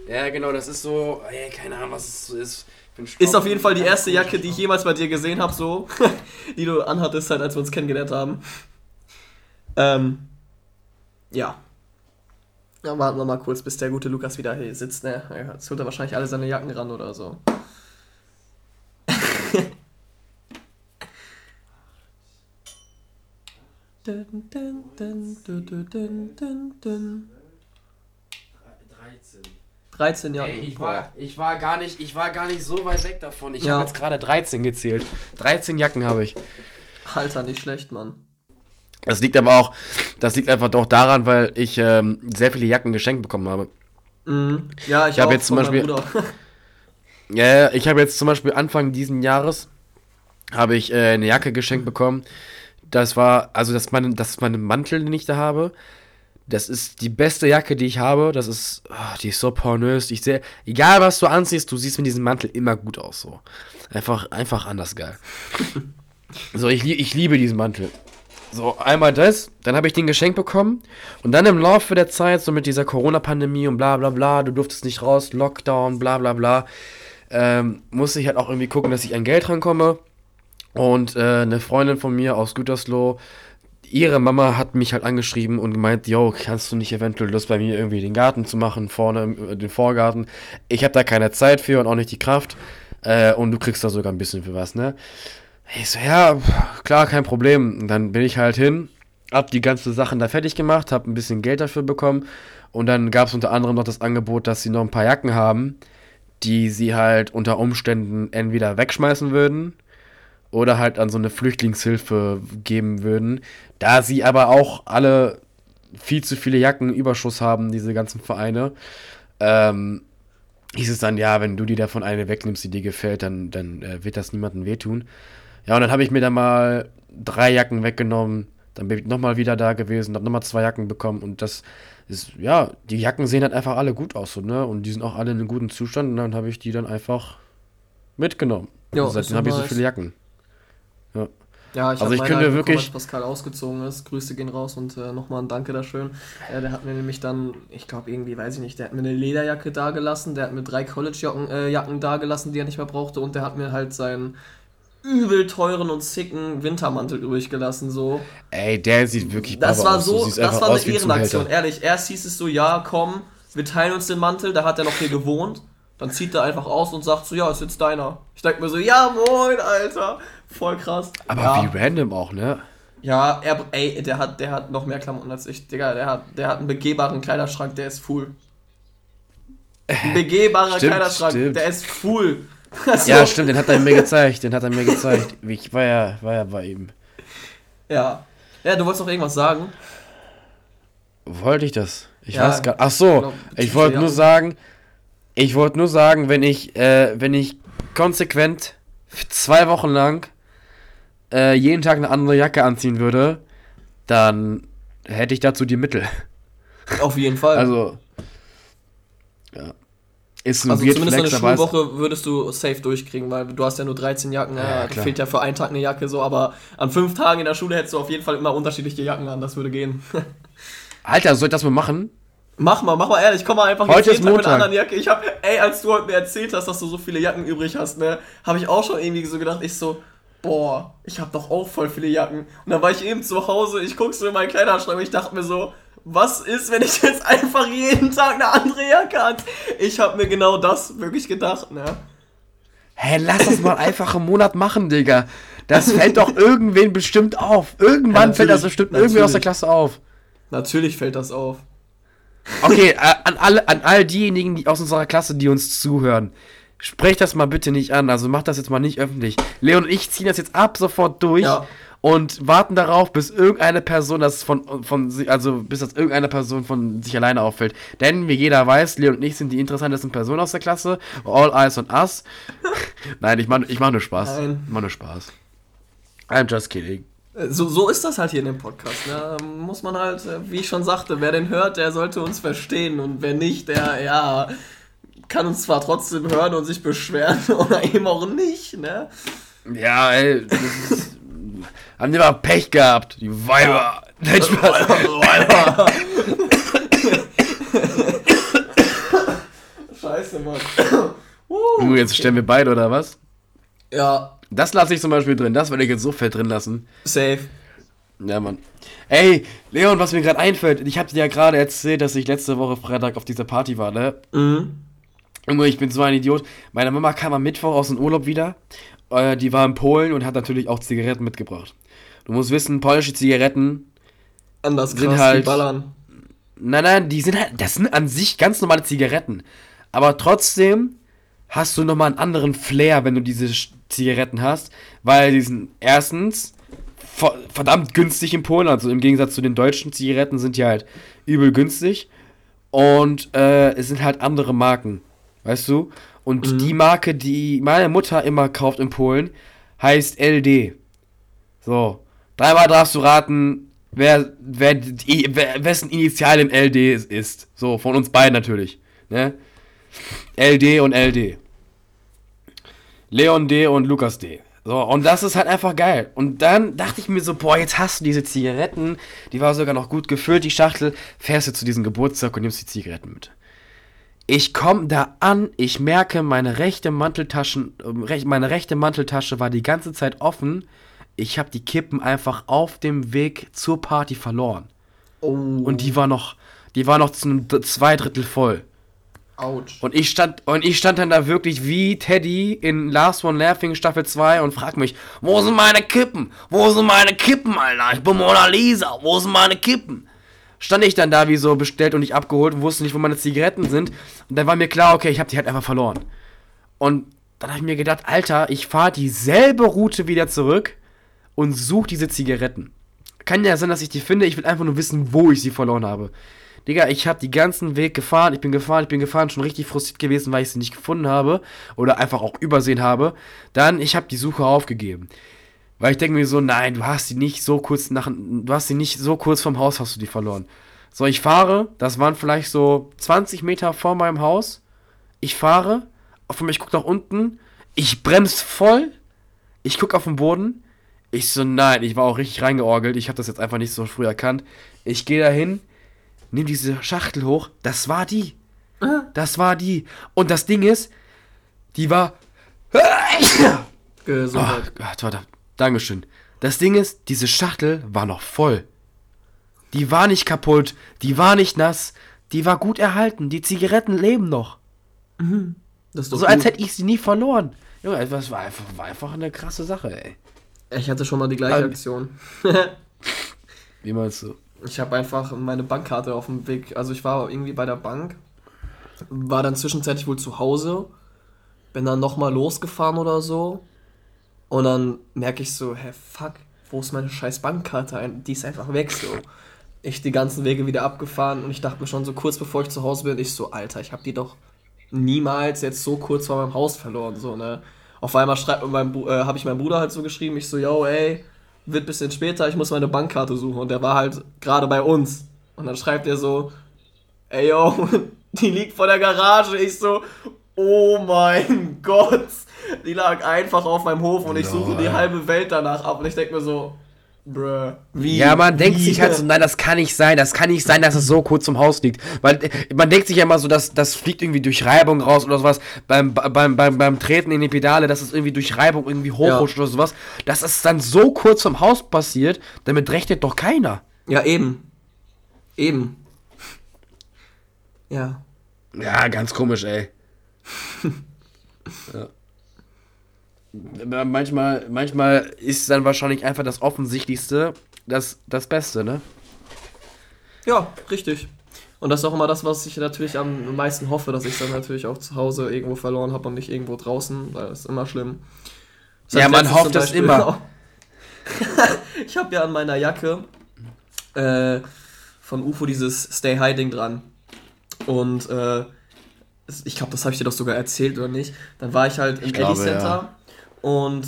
Ja, genau, das ist so, ey, keine Ahnung, was es ist. Ist auf jeden Fall die erste Jacke, die ich jemals bei dir gesehen habe, so. die du anhattest, halt, als wir uns kennengelernt haben. Ähm, ja. Dann warten wir mal kurz, bis der gute Lukas wieder hier sitzt, ne? Jetzt holt er wahrscheinlich alle seine Jacken ran oder so. 13 Jahre. Ey, ich, war, ich, war gar nicht, ich war gar nicht so weit weg davon. Ich ja. habe jetzt gerade 13 gezählt. 13 Jacken habe ich. Alter, nicht schlecht, Mann. Das liegt aber auch, das liegt einfach doch daran, weil ich ähm, sehr viele Jacken geschenkt bekommen habe. Mhm. Ja, ich, ich habe jetzt zum Beispiel. ja, ich habe jetzt zum Beispiel Anfang diesen Jahres habe ich äh, eine Jacke geschenkt bekommen. Das war, also das ist, mein, das ist mein Mantel, den ich da habe. Das ist die beste Jacke, die ich habe. Das ist, oh, die ist so pornös. Ich sehe, egal was du anziehst, du siehst mit diesem Mantel immer gut aus. So. Einfach, einfach anders geil. so, ich, ich liebe diesen Mantel. So, einmal das, dann habe ich den geschenkt bekommen und dann im Laufe der Zeit, so mit dieser Corona-Pandemie und bla bla bla, du durftest nicht raus, Lockdown, bla bla bla, ähm, musste ich halt auch irgendwie gucken, dass ich an Geld rankomme. Und äh, eine Freundin von mir aus Gütersloh, ihre Mama hat mich halt angeschrieben und gemeint, yo, kannst du nicht eventuell Lust bei mir irgendwie den Garten zu machen, vorne äh, den Vorgarten. Ich habe da keine Zeit für und auch nicht die Kraft. Äh, und du kriegst da sogar ein bisschen für was, ne? Ich so, ja, klar, kein Problem. Und dann bin ich halt hin, hab die ganzen Sachen da fertig gemacht, hab ein bisschen Geld dafür bekommen. Und dann gab es unter anderem noch das Angebot, dass sie noch ein paar Jacken haben, die sie halt unter Umständen entweder wegschmeißen würden oder halt an so eine Flüchtlingshilfe geben würden. Da sie aber auch alle viel zu viele Jacken Überschuss haben, diese ganzen Vereine, ähm, hieß es dann, ja, wenn du dir davon eine wegnimmst, die dir gefällt, dann, dann äh, wird das niemandem wehtun. Ja, und dann habe ich mir da mal drei Jacken weggenommen, dann bin ich nochmal wieder da gewesen, habe nochmal zwei Jacken bekommen und das ist, ja, die Jacken sehen halt einfach alle gut aus, so, ne? Und die sind auch alle in einem guten Zustand und dann habe ich die dann einfach mitgenommen. Ja, also seitdem habe ich so viele Jacken. Ja. Ich also ich könnte wirklich Pascal ausgezogen ist. Grüße gehen raus und äh, nochmal ein Danke da schön. Äh, der hat mir nämlich dann, ich glaube irgendwie, weiß ich nicht, der hat mir eine Lederjacke dagelassen, der hat mir drei College-Jacken äh, Jacken dagelassen, die er nicht mehr brauchte und der hat mir halt seinen übel teuren und sicken Wintermantel übrig gelassen so. Ey, der sieht wirklich Das war so, das war eine Ehrenaktion, ehrlich. Erst hieß es so, ja, komm, wir teilen uns den Mantel, da hat er noch hier gewohnt. Dann zieht er einfach aus und sagt so, ja, ist jetzt deiner. Ich denke mir so, ja moin, Alter. Voll krass. Aber ja. wie random auch, ne? Ja, er, ey, der hat, der hat noch mehr Klamotten als ich. Digga, der hat, der hat einen begehbaren Kleiderschrank, der ist full. Ein begehbarer stimmt, Kleiderschrank, stimmt. der ist full. Also, ja, stimmt, den hat er mir gezeigt, den hat er mir gezeigt. Ich war ja, war ja bei ihm. Ja. Ja, du wolltest noch irgendwas sagen. Wollte ich das? Ich ja, weiß gar Ach so, glaub, ich wollte nur sagen, ich wollte nur sagen, wenn ich, äh, wenn ich konsequent zwei Wochen lang äh, jeden Tag eine andere Jacke anziehen würde, dann hätte ich dazu die Mittel. Auf jeden Fall. Also, ja. Ist ein also zumindest Flex, eine Schulwoche würdest du safe durchkriegen, weil du hast ja nur 13 Jacken, ja, ja fehlt ja für einen Tag eine Jacke so, aber an fünf Tagen in der Schule hättest du auf jeden Fall immer unterschiedliche Jacken an, das würde gehen. Alter, soll ich das mal machen? Mach mal, mach mal ehrlich, komm mal einfach heute ist Montag. mit einer anderen Jacke. Ich hab, ey, als du heute mir erzählt hast, dass du so viele Jacken übrig hast, ne, habe ich auch schon irgendwie so gedacht, ich so, boah, ich hab doch auch voll viele Jacken. Und dann war ich eben zu Hause, ich guck so in meinen Kleiderschrank und ich dachte mir so, was ist, wenn ich jetzt einfach jeden Tag eine andere Jacke hat? Ich habe mir genau das wirklich gedacht, ne? Hä, lass das mal einfach im Monat machen, Digga. Das fällt doch irgendwen bestimmt auf. Irgendwann ja, fällt das bestimmt irgendwie aus der Klasse auf. Natürlich fällt das auf. Okay, äh, an, alle, an all diejenigen die aus unserer Klasse, die uns zuhören. Sprecht das mal bitte nicht an, also macht das jetzt mal nicht öffentlich. Leon und ich ziehen das jetzt ab sofort durch. Ja und warten darauf, bis irgendeine Person das von, von also bis das irgendeine Person von sich alleine auffällt. Denn wie jeder weiß, Leon und ich sind die interessantesten Personen aus der Klasse. All eyes on us. Nein, ich mach, ich mach nur Spaß. Nein. Ich mach nur Spaß. I'm just kidding. So, so ist das halt hier in dem Podcast. Ne? Muss man halt, wie ich schon sagte, wer den hört, der sollte uns verstehen. Und wer nicht, der, ja, kann uns zwar trotzdem hören und sich beschweren oder eben auch nicht. Ne? Ja, ey, das ist haben die mal Pech gehabt, die Weiber. Nein, Spaß. Weiber. Scheiße, Mann. Uh, jetzt stellen wir beide, oder was? Ja. Das lasse ich zum Beispiel drin. Das werde ich jetzt so fett drin lassen. Safe. Ja, Mann. Ey, Leon, was mir gerade einfällt, ich habe dir ja gerade erzählt, dass ich letzte Woche Freitag auf dieser Party war, ne? Mhm. Junge, ich bin so ein Idiot. Meine Mama kam am Mittwoch aus dem Urlaub wieder. Äh, die war in Polen und hat natürlich auch Zigaretten mitgebracht. Du musst wissen, polnische Zigaretten anders sind krass, halt. Ballern. Nein, nein, die sind halt. Das sind an sich ganz normale Zigaretten. Aber trotzdem hast du nochmal einen anderen Flair, wenn du diese Zigaretten hast. Weil die sind erstens verdammt günstig in Polen. Also im Gegensatz zu den deutschen Zigaretten sind die halt übel günstig. Und äh, es sind halt andere Marken. Weißt du? Und mhm. die Marke, die meine Mutter immer kauft in Polen, heißt LD. So. Dreimal darfst du raten, wer, wer, wer wessen Initial in LD ist. So, von uns beiden natürlich. Ne? LD und LD. Leon D und Lukas D. So, und das ist halt einfach geil. Und dann dachte ich mir so, boah, jetzt hast du diese Zigaretten, die war sogar noch gut gefüllt, die Schachtel, fährst du zu diesem Geburtstag und nimmst die Zigaretten mit. Ich komme da an, ich merke, meine rechte Manteltaschen, äh, meine rechte Manteltasche war die ganze Zeit offen ich habe die Kippen einfach auf dem Weg zur Party verloren. Oh. Und die war noch, die war noch zu einem zwei Drittel voll. Autsch. Und ich stand, und ich stand dann da wirklich wie Teddy in Last One Laughing Staffel 2 und frag mich, wo sind meine Kippen? Wo sind meine Kippen, Alter? Ich bin Mona Lisa. Wo sind meine Kippen? Stand ich dann da wie so bestellt und nicht abgeholt und wusste nicht, wo meine Zigaretten sind. Und dann war mir klar, okay, ich habe die halt einfach verloren. Und dann habe ich mir gedacht, Alter, ich fahre dieselbe Route wieder zurück und suche diese Zigaretten. Kann ja sein, dass ich die finde, ich will einfach nur wissen, wo ich sie verloren habe. Digga, ich habe die ganzen Weg gefahren, ich bin gefahren, ich bin gefahren, schon richtig frustriert gewesen, weil ich sie nicht gefunden habe oder einfach auch übersehen habe. Dann, ich habe die Suche aufgegeben. Weil ich denke mir so, nein, du hast sie nicht so kurz nach, du hast sie nicht so kurz vom Haus hast du die verloren. So, ich fahre, das waren vielleicht so 20 Meter vor meinem Haus. Ich fahre, auf mich guckt nach unten, ich bremse voll, ich gucke auf den Boden, ich so, nein, ich war auch richtig reingeorgelt. Ich habe das jetzt einfach nicht so früh erkannt. Ich gehe dahin, nehme diese Schachtel hoch. Das war die. Das war die. Und das Ding ist, die war. Gesundheit. Oh Gott, warte. Dankeschön. Das Ding ist, diese Schachtel war noch voll. Die war nicht kaputt, die war nicht nass, die war gut erhalten. Die Zigaretten leben noch. Mhm. so gut. als hätte ich sie nie verloren. Junge, das war einfach, war einfach eine krasse Sache, ey. Ich hatte schon mal die gleiche Aktion. Wie meinst du? Ich habe einfach meine Bankkarte auf dem Weg, also ich war irgendwie bei der Bank, war dann zwischenzeitlich wohl zu Hause, bin dann nochmal losgefahren oder so und dann merke ich so, hä, fuck, wo ist meine scheiß Bankkarte? Die ist einfach weg so. Ich die ganzen Wege wieder abgefahren und ich dachte mir schon so kurz bevor ich zu Hause bin, ich so, Alter, ich habe die doch niemals jetzt so kurz vor meinem Haus verloren, so, ne? Auf einmal schreibt mein, äh, habe ich meinem Bruder halt so geschrieben, ich so, yo, ey, wird bisschen später, ich muss meine Bankkarte suchen und der war halt gerade bei uns. Und dann schreibt er so, ey, yo, die liegt vor der Garage. Ich so, oh mein Gott, die lag einfach auf meinem Hof und ich suche die halbe Welt danach ab und ich denke mir so, bruh, wie? Ja, man denkt wie? sich halt so, nein, das kann nicht sein, das kann nicht sein, dass es so kurz zum Haus liegt. Weil äh, man denkt sich ja immer so, dass das fliegt irgendwie durch Reibung raus oder sowas. Beim, beim, beim, beim Treten in die Pedale, dass es irgendwie durch Reibung irgendwie hochrutscht oder sowas. Das ist dann so kurz zum Haus passiert, damit rechnet doch keiner. Ja, eben. Eben. Ja. Ja, ganz komisch, ey. ja. Manchmal, manchmal ist dann wahrscheinlich einfach das Offensichtlichste das, das Beste, ne? Ja, richtig. Und das ist auch immer das, was ich natürlich am meisten hoffe, dass ich dann natürlich auch zu Hause irgendwo verloren habe und nicht irgendwo draußen, weil das ist immer schlimm. Das Ja, man hofft das immer. auch- ich habe ja an meiner Jacke äh, von UFO dieses Stay Hiding dran. Und äh, ich glaube, das habe ich dir doch sogar erzählt, oder nicht? Dann war ich halt im Eddy Center ja. und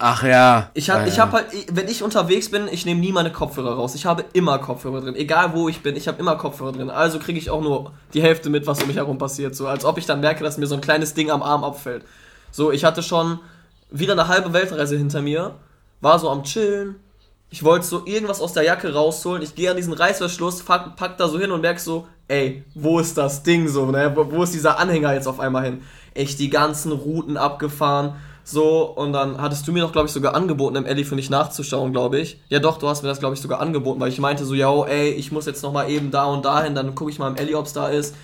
Ach ja. ich habe ich ja. hab halt, wenn ich unterwegs bin, ich nehme nie meine Kopfhörer raus. Ich habe immer Kopfhörer drin. Egal wo ich bin, ich habe immer Kopfhörer drin. Also kriege ich auch nur die Hälfte mit, was um mich herum passiert. So, als ob ich dann merke, dass mir so ein kleines Ding am Arm abfällt. So, ich hatte schon wieder eine halbe Weltreise hinter mir, war so am Chillen. Ich wollte so irgendwas aus der Jacke rausholen. Ich gehe an diesen Reißverschluss, pack, pack da so hin und merk so, ey, wo ist das Ding so, ne? Wo, wo ist dieser Anhänger jetzt auf einmal hin? Echt die ganzen Routen abgefahren. So, und dann hattest du mir doch, glaube ich, sogar angeboten, im Ellie für mich nachzuschauen, glaube ich. Ja, doch, du hast mir das, glaube ich, sogar angeboten, weil ich meinte so, ja, ey, ich muss jetzt nochmal eben da und dahin, dann gucke ich mal im Ellie, ob's da ist.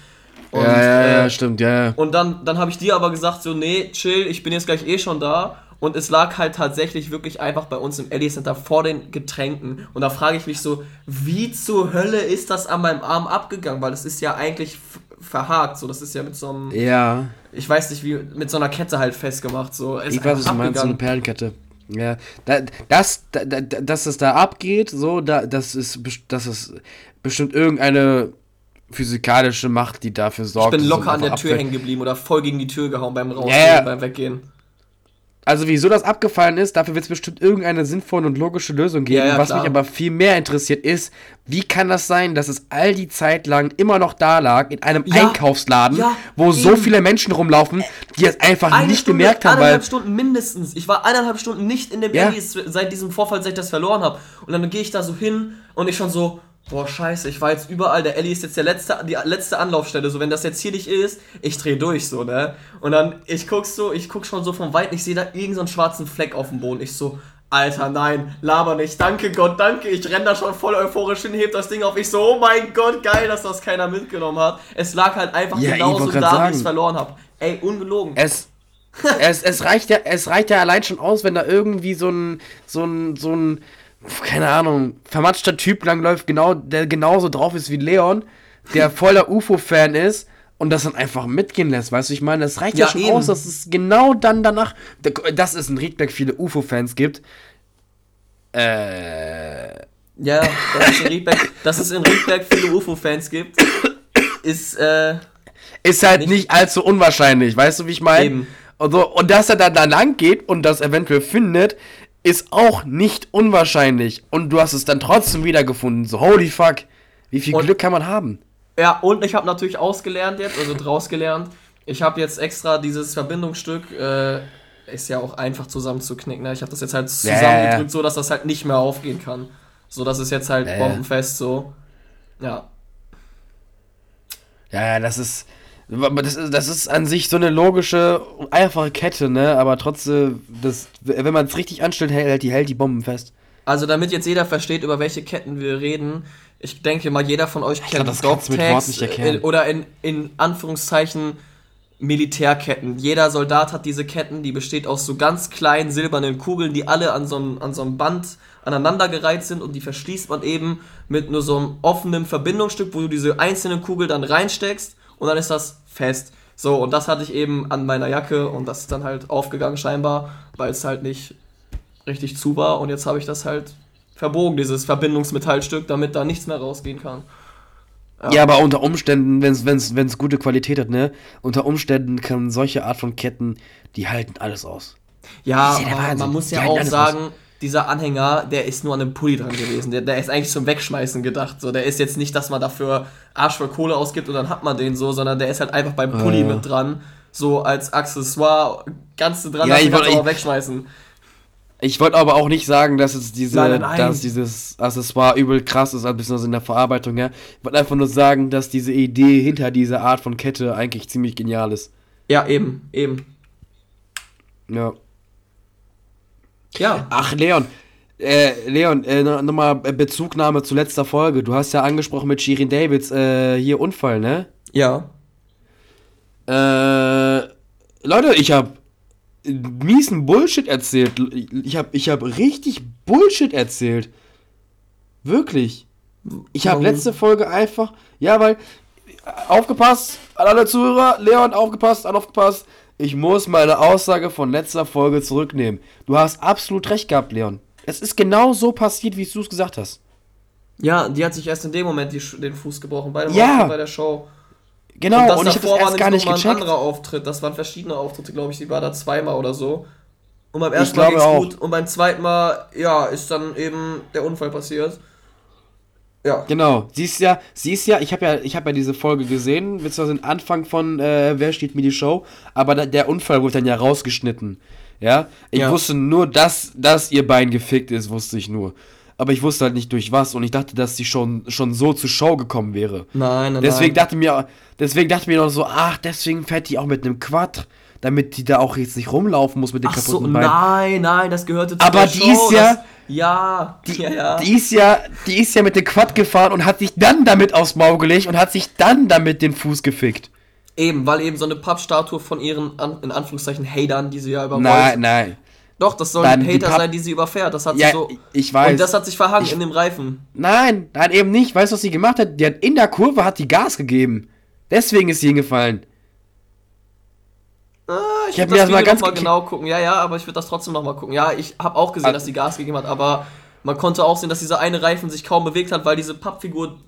Und, ja, ja, ja, äh, stimmt, ja, ja. und dann, dann habe ich dir aber gesagt, so, nee, chill, ich bin jetzt gleich eh schon da. Und es lag halt tatsächlich wirklich einfach bei uns im Ellie Center vor den Getränken. Und da frage ich mich so, wie zur Hölle ist das an meinem Arm abgegangen? Weil das ist ja eigentlich verhakt. So, das ist ja mit so einem, Ja, ich weiß nicht, wie, mit so einer Kette halt festgemacht. So, es ich ist weiß, was du meinst, so eine. Perlenkette. Ja, da, das, da, da, dass es da abgeht, so, da, das ist, das ist bestimmt irgendeine physikalische Macht, die dafür Ich sorgt. bin dass es locker an der Tür hängen geblieben oder voll gegen die Tür gehauen beim Rausgehen, ja. beim Weggehen. Also wieso das abgefallen ist, dafür wird es bestimmt irgendeine sinnvolle und logische Lösung geben. Ja, ja, Was klar. mich aber viel mehr interessiert ist, wie kann das sein, dass es all die Zeit lang immer noch da lag, in einem Ja, Einkaufsladen, wo so eben. viele Menschen rumlaufen, die es einfach Eine nicht Stunde, gemerkt haben, weil... eineinhalb Stunden mindestens. Ich war eineinhalb Stunden nicht in dem Ja. Seit diesem Vorfall, seit ich das verloren habe. Und dann gehe ich da so hin und ich schon so, boah, scheiße, ich war jetzt überall. Der Ellie ist jetzt der letzte, die letzte Anlaufstelle. So, wenn das jetzt hier nicht ist, ich drehe durch, so, ne? Und dann, ich guck so, ich guck schon so vom Weiten, ich sehe da irgendeinen so einen schwarzen Fleck auf dem Boden. Ich so, Alter, nein, laber nicht. Danke Gott, danke. Ich renn da schon voll euphorisch hin, heb das Ding auf. Ich so, oh mein Gott, geil, dass das keiner mitgenommen hat. Es lag halt einfach Ja, genauso da, wie ich es verloren habe. Ey, ungelogen. Es, es, es, reicht ja, es reicht ja allein schon aus, wenn da irgendwie so ein, so ein, so ein, keine Ahnung, vermatschter Typ langläuft, genau, der genauso drauf ist wie Leon, der voller UFO-Fan ist und das dann einfach mitgehen lässt, weißt du, ich meine, es reicht ja, Ja, schon eben. aus, dass es genau dann danach, dass es in Riedberg viele UFO-Fans gibt. Äh, Ja, dass es in Riedberg, dass es in Riedberg viele UFO-Fans gibt, ist, äh, ist halt Nicht- nicht, allzu unwahrscheinlich, weißt du, wie ich meine? Eben. Und, so, und dass er dann da lang geht und das eventuell findet, ist auch nicht unwahrscheinlich. Und du hast es dann trotzdem wiedergefunden. So, holy fuck. Wie viel Und- Glück kann man haben? ja, und ich habe natürlich ausgelernt jetzt, also draus gelernt. Ich habe jetzt extra dieses Verbindungsstück, äh, ist ja auch einfach zusammenzuknicken. Ne? Ich habe das jetzt halt zusammengedrückt, ja. so dass das halt nicht mehr aufgehen kann. So, das ist jetzt halt ja. bombenfest so. Ja, ja, das ist. Das ist, das ist an sich so eine logische, einfache Kette, ne? Aber trotzdem, das, wenn man es richtig anstellt, hält die, hält die Bomben fest. Also damit jetzt jeder versteht, über welche Ketten wir reden, ich denke mal, jeder von euch kennt das Dogtags nicht erklären. äh, oder in, in Anführungszeichen Militärketten. Jeder Soldat hat diese Ketten, die besteht aus so ganz kleinen silbernen Kugeln, die alle an so einem, an so einem Band aneinandergereiht sind und die verschließt man eben mit nur so einem offenen Verbindungsstück, wo du diese einzelnen Kugel dann reinsteckst und dann ist das fest. So, und das hatte ich eben an meiner Jacke und das ist dann halt aufgegangen scheinbar, weil es halt nicht richtig zu war und jetzt habe ich das halt verbogen, dieses Verbindungsmetallstück, damit da nichts mehr rausgehen kann. Ja, ja aber unter Umständen, wenn es wenn's, wenn's gute Qualität hat, ne, unter Umständen kann solche Art von Ketten, die halten alles aus. Ja, aber man muss ja auch sagen, aus. Dieser Anhänger, der ist nur an einem Pulli dran gewesen. Der, der ist eigentlich zum Wegschmeißen gedacht. So, der ist jetzt nicht, dass man dafür Arsch voll Kohle ausgibt und dann hat man den so, sondern der ist halt einfach beim Pulli äh. mit dran. So als Accessoire, ganz dran, ja, ich kannst auch wegschmeißen. Ich wollte aber auch nicht sagen, dass es diese, nein, nein. dass dieses Accessoire übel krass ist, ein bisschen in der Verarbeitung, ja. Ich wollte einfach nur sagen, dass diese Idee hinter dieser Art von Kette eigentlich ziemlich genial ist. Ja, eben, eben. Ja. Ja. Ach, Leon. Äh, Leon, äh, nochmal Bezugnahme zu letzter Folge. Du hast ja angesprochen mit Shirin Davids, äh, hier Unfall, ne? Ja. Äh, Leute, ich hab miesen Bullshit erzählt. Ich hab, ich hab richtig Bullshit erzählt. Wirklich. Ich habe letzte Folge einfach, ja, weil aufgepasst, alle Zuhörer, Leon, aufgepasst, aufgepasst. Ich muss meine Aussage von letzter Folge zurücknehmen. Du hast absolut recht gehabt, Leon. Es ist genau so passiert, wie du es gesagt hast. Ja, die hat sich erst in dem Moment die, den Fuß gebrochen, bei, ja. bei der Show. Genau, und, das und ich davor war gar nicht gecheckt. ein anderer Auftritt. Das waren verschiedene Auftritte, glaube ich. Sie war da zweimal oder so. Und beim ersten Mal ging's gut und beim zweiten Mal, ja, ist dann eben der Unfall passiert. Ja. Genau. Sie ist ja, sie ist ja, ich habe ja, ich habe ja diese Folge gesehen, beziehungsweise den Anfang von äh, Wer steht mir die Show, aber da, der Unfall wurde dann ja rausgeschnitten. Ja. Ich ja. wusste nur, dass, dass ihr Bein gefickt ist, wusste ich nur. Aber ich wusste halt nicht durch was und ich dachte, dass sie schon, schon so zur Show gekommen wäre. Nein, nein, deswegen nein. Dachte mir, deswegen dachte ich mir noch so, ach, deswegen fährt die auch mit einem Quad damit die da auch jetzt nicht rumlaufen muss mit den Ach kaputten so, Beinen. Nein, nein, das gehörte zu Aber die Show, ist ja, das, ja, die, ja, ja. Die ist ja, die ist ja mit dem Quad gefahren und hat sich dann damit aufs Maul gelegt und hat sich dann damit den Fuß gefickt. Eben, weil eben so eine Pappstatue von ihren, in Anführungszeichen, Hatern, die sie ja überrollt. Nein, nein. Doch, das sollen Hater die sein, die sie überfährt. Das hat ja, sich so. Ich weiß. Und das hat sich verhangen ich, in dem Reifen. Nein, nein, eben nicht. Weißt du, was sie gemacht hat? Die hat in der Kurve hat die Gas gegeben. Deswegen ist sie hingefallen. Ah, ich, ich würde das, das mal ganz noch mal genau gucken. Ja, ja, aber ich würde das trotzdem noch mal gucken. Ja, ich habe auch gesehen, dass sie Gas gegeben hat, aber man konnte auch sehen, dass dieser eine Reifen sich kaum bewegt hat, weil diese Pappfigur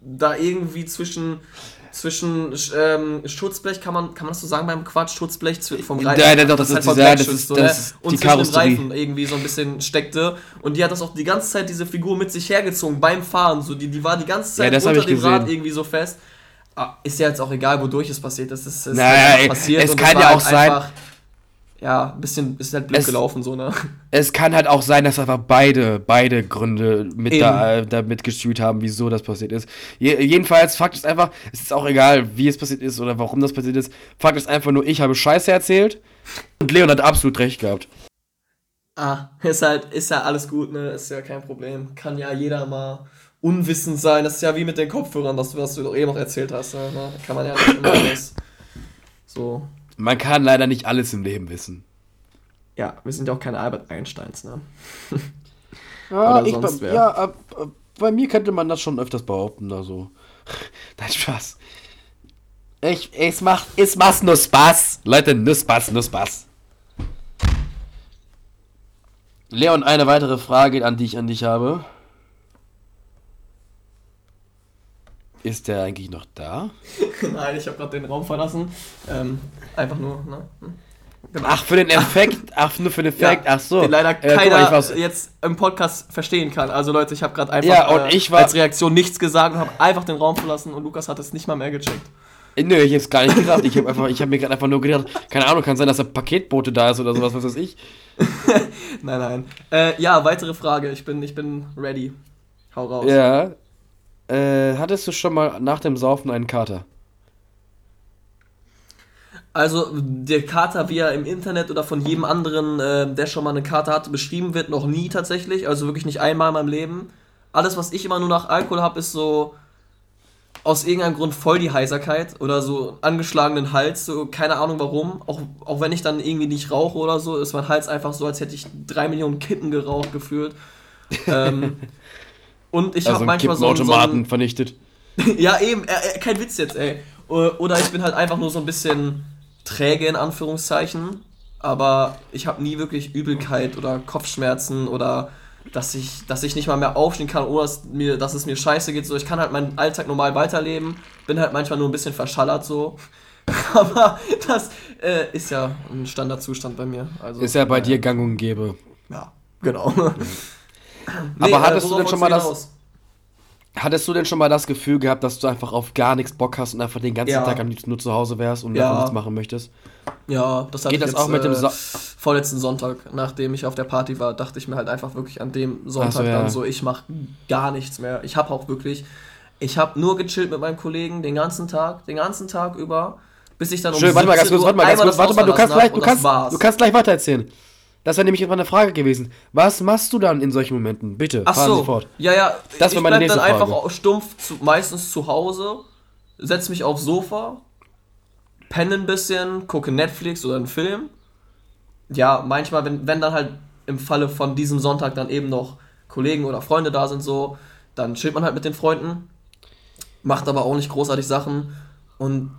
da irgendwie zwischen zwischen ähm, Schutzblech, kann man, kann man das so sagen beim Quatsch, Schutzblech vom Reifen. Ja, ja, doch, das, halt ist, ja, das, ist, so, das ist und die zwischen den Reifen irgendwie so ein bisschen steckte. Und die hat das auch die ganze Zeit, diese Figur mit sich hergezogen beim Fahren. So, die, die war die ganze Zeit ja, unter dem gesehen. Rad irgendwie so fest. Ah, ist ja jetzt auch egal, wodurch es passiert ist. Es ist naja, halt passiert es kann ja auch halt sein. ja, ein bisschen ist halt blöd es, gelaufen, so, ne? Es kann halt auch sein, dass einfach beide, beide Gründe mit da, äh, damit gespielt haben, wieso das passiert ist. Je, jedenfalls, Fakt ist einfach, es ist auch egal, wie es passiert ist oder warum das passiert ist. Fakt ist einfach nur, ich habe Scheiße erzählt und Leon hat absolut recht gehabt. Ah, ist halt, ist ja alles gut, ne? Ist ja kein Problem. Kann ja jeder mal unwissend sein. Das ist ja wie mit den Kopfhörern, das, was du doch eben noch erzählt hast. Ne? Kann man ja nicht immer alles so. Man kann leider nicht alles im Leben wissen. Ja, wir sind ja auch keine Albert Einsteins, ne? ja, ich, bei, ja äh, bei mir könnte man das schon öfters behaupten, also. Nein, Spaß. Ich, es macht, es macht nur Spaß. Leute, nur Spaß, nur Spaß. Leon, eine weitere Frage, an die ich an dich habe. Ist der eigentlich noch da? Nein, ich habe gerade den Raum verlassen. Ähm, einfach nur, ne? Hm. Genau. Ach, für den Effekt, ach, nur für den Effekt, ja, ach so. Den leider äh, keiner mal, jetzt im Podcast verstehen kann. Also Leute, ich habe gerade einfach ja, und äh, ich war, als Reaktion nichts gesagt und habe einfach den Raum verlassen und Lukas hat es nicht mal mehr gecheckt. Äh, nö, ich hab's gar nicht gesagt. Ich habe einfach, ich habe mir gerade einfach nur gedacht, keine Ahnung, kann sein, dass der Paketbote da ist oder sowas, was weiß ich. nein, nein. Äh, ja, weitere Frage. Ich bin, ich bin ready. Hau raus. Ja, äh, hattest du schon mal nach dem Saufen einen Kater? Also der Kater, wie er im Internet oder von jedem anderen, äh, der schon mal eine Kater hatte, beschrieben wird, noch nie tatsächlich. Also wirklich nicht einmal in meinem Leben. Alles, was ich immer nur nach Alkohol habe, ist so aus irgendeinem Grund voll die Heiserkeit oder so angeschlagenen Hals, so keine Ahnung warum. Auch, auch wenn ich dann irgendwie nicht rauche oder so, ist mein Hals einfach so, als hätte ich drei Millionen Kippen geraucht gefühlt. ähm, Und ich also habe manchmal so, so einen, vernichtet. ja, eben, äh, äh, kein Witz jetzt, ey. Oder ich bin halt einfach nur so ein bisschen träge, in Anführungszeichen. aber ich habe nie wirklich Übelkeit oder Kopfschmerzen oder dass ich, dass ich nicht mal mehr aufstehen kann, ohne dass, mir, dass es mir scheiße geht. So, ich kann halt meinen Alltag normal weiterleben, bin halt manchmal nur ein bisschen verschallert so. Aber das äh, ist ja ein Standardzustand bei mir. Also, ist ja bei äh, dir gang und gäbe. Ja, genau. Mhm. nee, Aber hattest äh, du denn schon mal das. Hattest du denn schon mal das Gefühl gehabt, dass du einfach auf gar nichts Bock hast und einfach den ganzen ja. Tag am liebsten nur zu Hause wärst und ja. nichts machen möchtest? Ja, das hatte Geht ich das jetzt, auch mit dem so vorletzten Sonntag, nachdem ich auf der Party war, dachte ich mir halt einfach wirklich an dem Sonntag so, ja. dann so, ich mache gar nichts mehr. Ich habe auch wirklich, ich habe nur gechillt mit meinem Kollegen den ganzen Tag, den ganzen Tag über, bis ich dann um Schön, warte mal ganz kurz, warte mal ganz kurz, warte mal, du kannst gleich, du kannst, du kannst gleich weitererzählen. Das wäre nämlich immer eine Frage gewesen. Was machst du dann in solchen Momenten? Bitte, Ach fahren so. Sie fort. Ja, ja, das ich meine bleib dann Frage. einfach stumpf, zu, meistens zu Hause, setz mich aufs Sofa, penne ein bisschen, gucke Netflix oder einen Film. Ja, manchmal, wenn, wenn dann halt im Falle von diesem Sonntag dann eben noch Kollegen oder Freunde da sind, so, dann chillt man halt mit den Freunden, macht aber auch nicht großartig Sachen und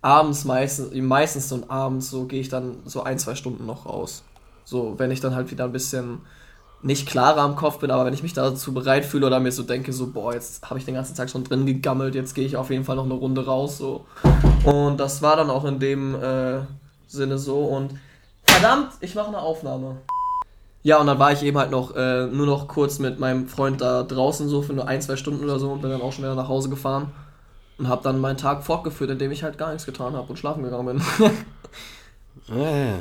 abends meistens, meistens so abends so gehe ich dann so ein, zwei Stunden noch raus. So, wenn ich dann halt wieder ein bisschen nicht klarer am Kopf bin, aber wenn ich mich dazu bereit fühle oder mir so denke, so, boah, jetzt habe ich den ganzen Tag schon drin gegammelt, jetzt gehe ich auf jeden Fall noch eine Runde raus, so. Und das war dann auch in dem äh, Sinne so und verdammt, ich mache eine Aufnahme. Ja, und dann war ich eben halt noch äh, nur noch kurz mit meinem Freund da draußen so für nur ein, zwei Stunden oder so und bin dann auch schon wieder nach Hause gefahren und habe dann meinen Tag fortgeführt, indem ich halt gar nichts getan habe und schlafen gegangen bin. ja, ja.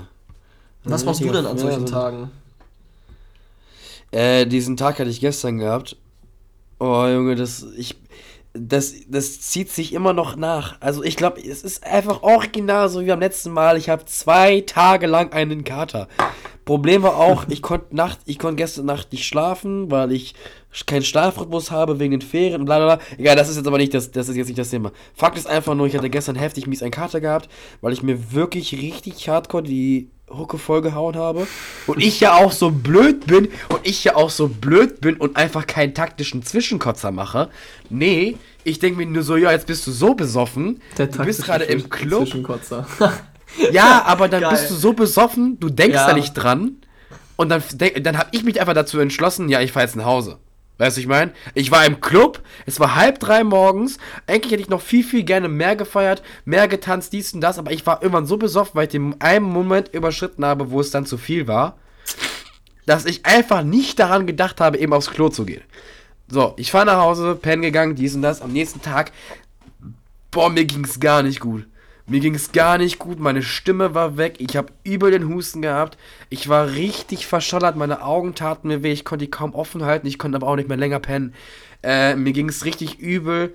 Was machst du denn an solchen ja, Tagen? Äh, diesen Tag hatte ich gestern gehabt. Oh, Junge, das, ich, das, das zieht sich immer noch nach. Also ich glaube, es ist einfach original so wie beim letzten Mal. Ich habe zwei Tage lang einen Kater. Problem war auch, ich konnte Nacht, ich konnte gestern Nacht nicht schlafen, weil ich keinen Schlafrhythmus habe wegen den Ferien und bla bla bla. Egal, das ist jetzt aber nicht das, das ist jetzt nicht das Thema. Fakt ist einfach nur, ich hatte gestern heftig mies einen Kater gehabt, weil ich mir wirklich richtig hardcore die Hucke vollgehauen habe. Und ich ja auch so blöd bin und ich ja auch so blöd bin und einfach keinen taktischen Zwischenkotzer mache. Nee, ich denke mir nur so, ja, jetzt bist du so besoffen. Der du bist gerade im Club. Zwischenkotzer. ja, aber dann Geil. bist du so besoffen, du denkst ja. da nicht dran. Und dann, dann habe ich mich einfach dazu entschlossen, ja, ich fahre jetzt nach Hause. Weißt du, ich meine? Ich war im Club, es war halb drei morgens. Eigentlich hätte ich noch viel, viel gerne mehr gefeiert, mehr getanzt, dies und das, aber ich war irgendwann so besoffen, weil ich den einen Moment überschritten habe, wo es dann zu viel war, dass ich einfach nicht daran gedacht habe, eben aufs Klo zu gehen. So, ich fahre nach Hause, pennen gegangen, dies und das. Am nächsten Tag, boah, mir ging es gar nicht gut. Mir ging es gar nicht gut, meine Stimme war weg, ich habe übel den Husten gehabt, ich war richtig verschallert, meine Augen taten mir weh, ich konnte die kaum offen halten, ich konnte aber auch nicht mehr länger pennen. Äh, mir ging es richtig übel.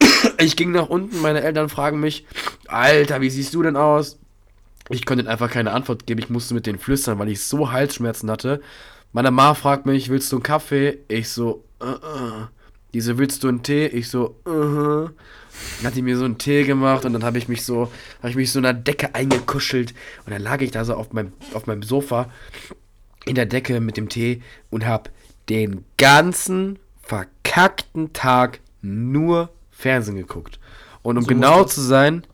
Ich ging nach unten, meine Eltern fragen mich, Alter, wie siehst du denn aus? Ich konnte einfach keine Antwort geben, ich musste mit denen flüstern, weil ich so Halsschmerzen hatte. Meine Ma fragt mich, willst du einen Kaffee? Ich so, uh -uh. Diese, willst du einen Tee? Ich so, uh -huh. Dann hat die mir so einen Tee gemacht und dann habe ich mich so, habe ich mich so in der Decke eingekuschelt und dann lag ich da so auf meinem, auf meinem Sofa in der Decke mit dem Tee und habe den ganzen verkackten Tag nur Fernsehen geguckt. Und um so genau zu sein,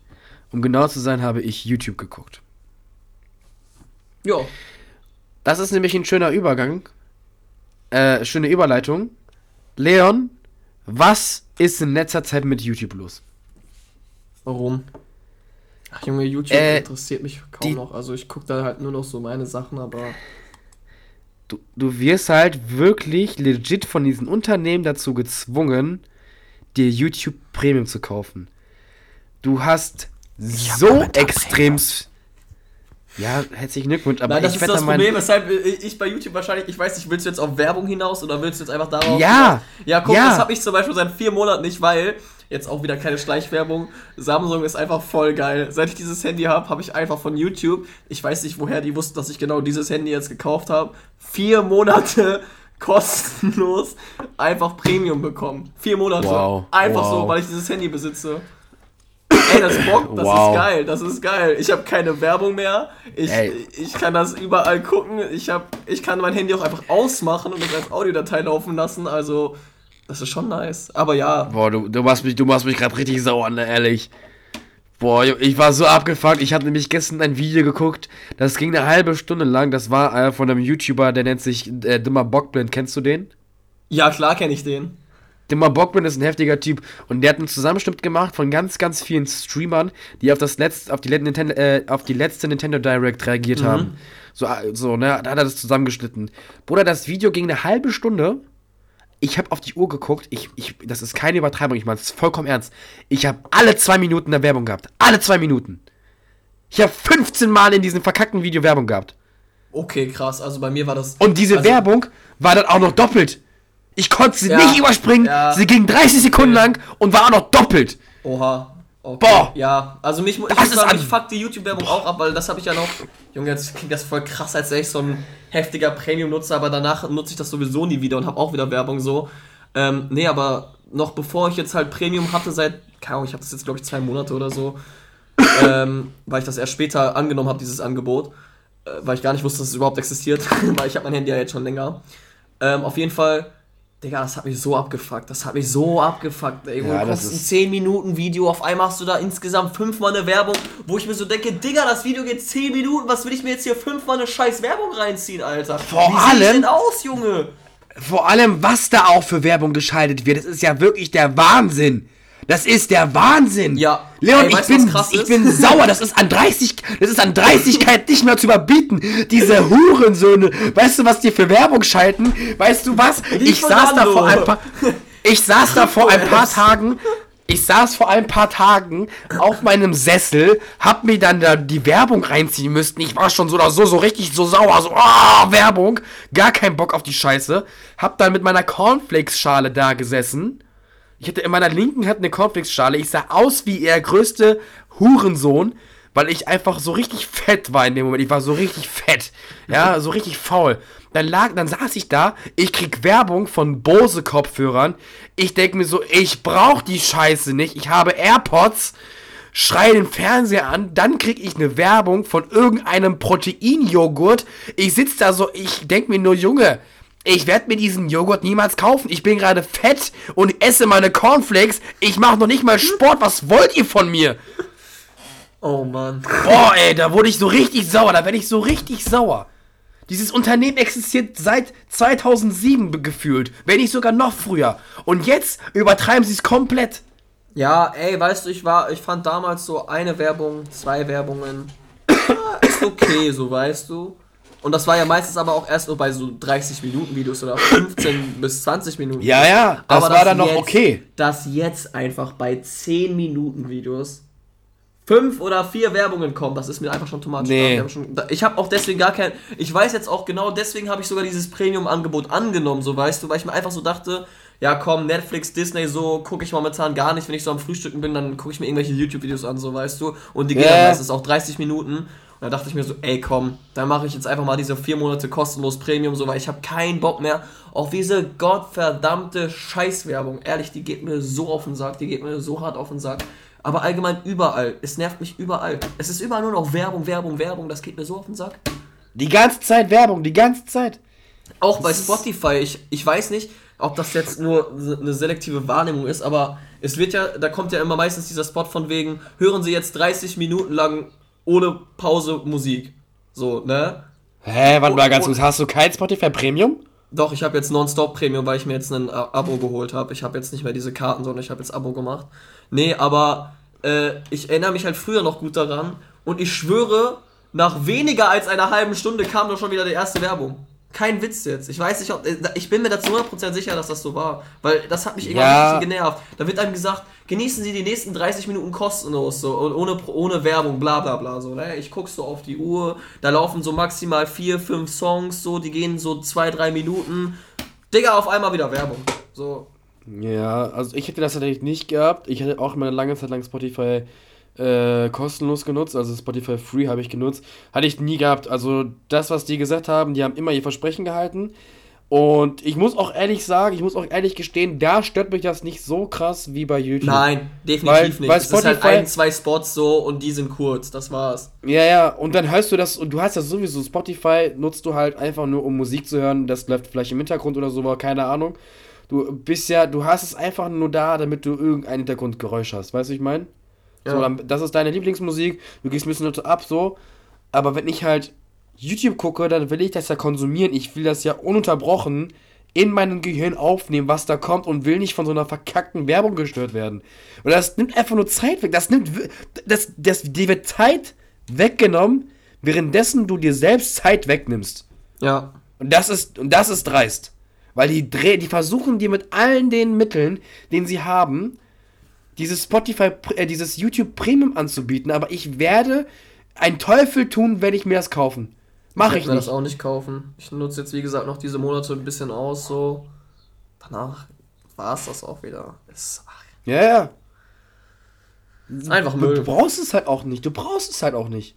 um genau zu sein, habe ich YouTube geguckt. Ja. Das ist nämlich ein schöner Übergang. Äh, schöne Überleitung. Leon, was ist in letzter Zeit mit YouTube los? Warum? Ach Junge, YouTube äh, interessiert mich kaum die, noch. Also ich gucke da halt nur noch so meine Sachen, aber. Du, du wirst halt wirklich legit von diesen Unternehmen dazu gezwungen, dir YouTube Premium zu kaufen. Du hast so extrem. Ja, herzlichen Glückwunsch, aber Nein, das ich ist das Problem, weshalb ich bei YouTube wahrscheinlich, ich weiß nicht, willst du jetzt auf Werbung hinaus oder willst du jetzt einfach darauf? Ja! Ja, guck, ja. das habe ich zum Beispiel seit vier Monaten nicht, weil, jetzt auch wieder keine Schleichwerbung, Samsung ist einfach voll geil. Seit ich dieses Handy habe, habe ich einfach von YouTube, ich weiß nicht, woher die wussten, dass ich genau dieses Handy jetzt gekauft habe, vier Monate kostenlos einfach Premium bekommen. Vier Monate. Wow. Einfach wow. so, weil ich dieses Handy besitze. Ey, das Bock, das wow. ist geil, das ist geil. Ich habe keine Werbung mehr. Ich, ich kann das überall gucken. Ich, hab, ich kann mein Handy auch einfach ausmachen und das als Audiodatei laufen lassen. Also, das ist schon nice. Aber ja. Boah, du, du machst mich, du machst mich gerade richtig sauer, ne, ehrlich. Boah, ich war so abgefuckt. Ich habe nämlich gestern ein Video geguckt, das ging eine halbe Stunde lang. Das war äh, von einem YouTuber, der nennt sich äh, Dimmer Bockblind. Kennst du den? Ja, klar kenne ich den. Dimmer Bockblind ist ein heftiger Typ und der hat einen Zusammenschnitt gemacht von ganz, ganz vielen Streamern, die auf, das letzte, auf, die, Nintendo, äh, auf die letzte Nintendo Direct reagiert mhm. haben. So, äh, so, ne, da hat er das zusammengeschnitten. Bruder, das Video ging eine halbe Stunde ich habe auf die Uhr geguckt, ich, ich, das ist keine Übertreibung, ich meine, es vollkommen ernst. Ich habe alle zwei Minuten eine Werbung gehabt. Alle zwei Minuten. Ich habe 15 Mal in diesem verkackten Video Werbung gehabt. Okay, krass. Also bei mir war das. Und diese also, Werbung war dann auch noch doppelt. Ich konnte sie ja, nicht überspringen. Ja. Sie ging 30 Sekunden okay. lang und war auch noch doppelt. Oha. Okay. Boah. Ja, also mich, ich muss sagen, ich fuck die YouTube-Werbung auch ab, weil das habe ich ja noch. Junge, jetzt klingt das voll krass, als wäre ich so ein heftiger Premium-Nutzer, aber danach nutze ich das sowieso nie wieder und habe auch wieder Werbung so. Ähm, nee, aber noch bevor ich jetzt halt Premium hatte, seit, keine Ahnung, ich habe das jetzt glaube ich zwei Monate oder so, ähm, weil ich das erst später angenommen habe, dieses Angebot, äh, weil ich gar nicht wusste, dass es überhaupt existiert, weil ich habe mein Handy ja jetzt schon länger. Ähm, auf jeden Fall Digga, das hat mich so abgefuckt. Das hat mich so abgefuckt. Ey, ja, du kommst ein 10 Minuten Video, auf einmal hast du da insgesamt fünfmal eine Werbung, wo ich mir so denke, Digga, das Video geht 10 Minuten, was will ich mir jetzt hier fünfmal eine scheiß Werbung reinziehen, Alter? Vor Wie allem, denn aus, Junge? Vor allem, was da auch für Werbung geschaltet wird, das ist ja wirklich der Wahnsinn. Das ist der Wahnsinn. Ja. Leon, Ey, ich, bin, ich bin sauer. Das ist an 30, das ist an Dreistigkeit nicht mehr zu überbieten. Diese Hurensöhne. Weißt du, was die für Werbung schalten? Weißt du was? Ich saß da vor ein paar, ich saß da vor ein paar Tagen ich saß vor ein paar Tagen auf meinem Sessel, hab mir dann da die Werbung reinziehen müssen. Ich war schon so oder so, so richtig so sauer, so, oh, Werbung. Gar keinen Bock auf die Scheiße. Hab dann mit meiner Cornflakes-Schale da gesessen ich hatte in meiner linken Hand eine Cornflakes-Schale. Ich sah aus wie ihr größte Hurensohn, weil ich einfach so richtig fett war in dem Moment. Ich war so richtig fett. Ja, so richtig faul. Dann lag, dann saß ich da, ich krieg Werbung von Bose Kopfhörern. Ich denk mir so, ich brauch die Scheiße nicht. Ich habe AirPods. Schrei den Fernseher an, dann krieg ich eine Werbung von irgendeinem Proteinjoghurt. Ich sitz da so, ich denk mir nur, Junge, ich werde mir diesen Joghurt niemals kaufen. Ich bin gerade fett und esse meine Cornflakes. Ich mache noch nicht mal Sport. Was wollt ihr von mir? Oh Mann. Boah, ey, da wurde ich so richtig sauer. Da werde ich so richtig sauer. Dieses Unternehmen existiert seit 2007 gefühlt, wenn nicht sogar noch früher. Und jetzt übertreiben sie es komplett. Ja, ey, weißt du, ich war, ich fand damals so eine Werbung, zwei Werbungen, ist okay, so weißt du. Und das war ja meistens aber auch erst nur bei so 30 Minuten Videos oder 15 bis 20 Minuten. Ja, ja, das aber war dann noch okay. Dass jetzt einfach bei 10 Minuten Videos fünf oder vier Werbungen kommen, das ist mir einfach schon too Nee. ich habe auch deswegen gar kein. Ich weiß jetzt auch genau, deswegen habe ich sogar dieses Premium-Angebot angenommen, so weißt du, weil ich mir einfach so dachte, ja komm, Netflix, Disney, so gucke ich momentan gar nicht, wenn ich so am Frühstücken bin, dann gucke ich mir irgendwelche YouTube-Videos an, so weißt du. Und die gehen yeah. meistens auch 30 Minuten. Und da dachte ich mir so, ey komm, dann mache ich jetzt einfach mal diese vier Monate kostenlos Premium, so weil ich habe keinen Bock mehr auf diese gottverdammte Scheißwerbung. Ehrlich, die geht mir so auf den Sack, die geht mir so hart auf den Sack. Aber allgemein überall. Es nervt mich überall. Es ist überall nur noch Werbung, Werbung, Werbung. Das geht mir so auf den Sack. Die ganze Zeit Werbung, die ganze Zeit. Auch bei Spotify. Ich, ich weiß nicht, ob das jetzt nur eine selektive Wahrnehmung ist, aber es wird ja, da kommt ja immer meistens dieser Spot von wegen, hören Sie jetzt 30 Minuten lang ohne Pause Musik. So, ne? Hä, warte mal ganz kurz. Hast du kein Spotify Premium? Doch, ich habe jetzt Nonstop Premium, weil ich mir jetzt ein Abo geholt habe. Ich habe jetzt nicht mehr diese Karten, sondern ich habe jetzt Abo gemacht. Nee, aber äh, ich erinnere mich halt früher noch gut daran und ich schwöre, nach weniger als einer halben Stunde kam doch schon wieder die erste Werbung. Kein Witz jetzt. Ich weiß nicht, ob. Äh, ich bin mir dazu 100% sicher, dass das so war. Weil das hat mich irgendwann ja. ein bisschen genervt. Da wird einem gesagt, genießen Sie die nächsten 30 Minuten kostenlos, so, und ohne, ohne Werbung, bla bla bla. So, ne? Ich guck so auf die Uhr, da laufen so maximal 4, 5 Songs, so, die gehen so 2, 3 Minuten. Digga, auf einmal wieder Werbung. So. Ja, also ich hätte das tatsächlich nicht gehabt. Ich hatte auch immer eine lange Zeit lang Spotify äh, kostenlos genutzt, also Spotify Free habe ich genutzt. Hatte ich nie gehabt. Also das, was die gesagt haben, die haben immer ihr Versprechen gehalten. Und ich muss auch ehrlich sagen, ich muss auch ehrlich gestehen, da stört mich das nicht so krass wie bei YouTube. Nein, definitiv weil, nicht. Weil Spotify, es ist halt ein, zwei Spots so und die sind kurz, das war's. Ja, ja, und dann hörst du das und du hast ja sowieso Spotify, nutzt du halt einfach nur, um Musik zu hören, das läuft vielleicht im Hintergrund oder so, keine Ahnung. Du bist ja, du hast es einfach nur da, damit du irgendein Hintergrundgeräusch hast, weißt du, ich meine? Ja. So, dann, das ist deine Lieblingsmusik, du gehst ein bisschen dazu ab, so. Aber wenn ich halt YouTube gucke, dann will ich das ja konsumieren. Ich will das ja ununterbrochen in meinem Gehirn aufnehmen, was da kommt und will nicht von so einer verkackten Werbung gestört werden. Und das nimmt einfach nur Zeit weg. Das nimmt, das, das, dir wird Zeit weggenommen, währenddessen du dir selbst Zeit wegnimmst. Ja. Und das ist, und das ist dreist. Weil die, die versuchen dir mit allen den Mitteln, den sie haben, dieses Spotify, äh, dieses YouTube Premium anzubieten. Aber ich werde ein Teufel tun, wenn ich mir das kaufen. Mach ich, ich mir nicht. das auch nicht kaufen. Ich nutze jetzt, wie gesagt, noch diese Monate ein bisschen aus, so. Danach war es das auch wieder. Ach. Ja, ja. Einfach Müll. Du brauchst es halt auch nicht. Du brauchst es halt auch nicht.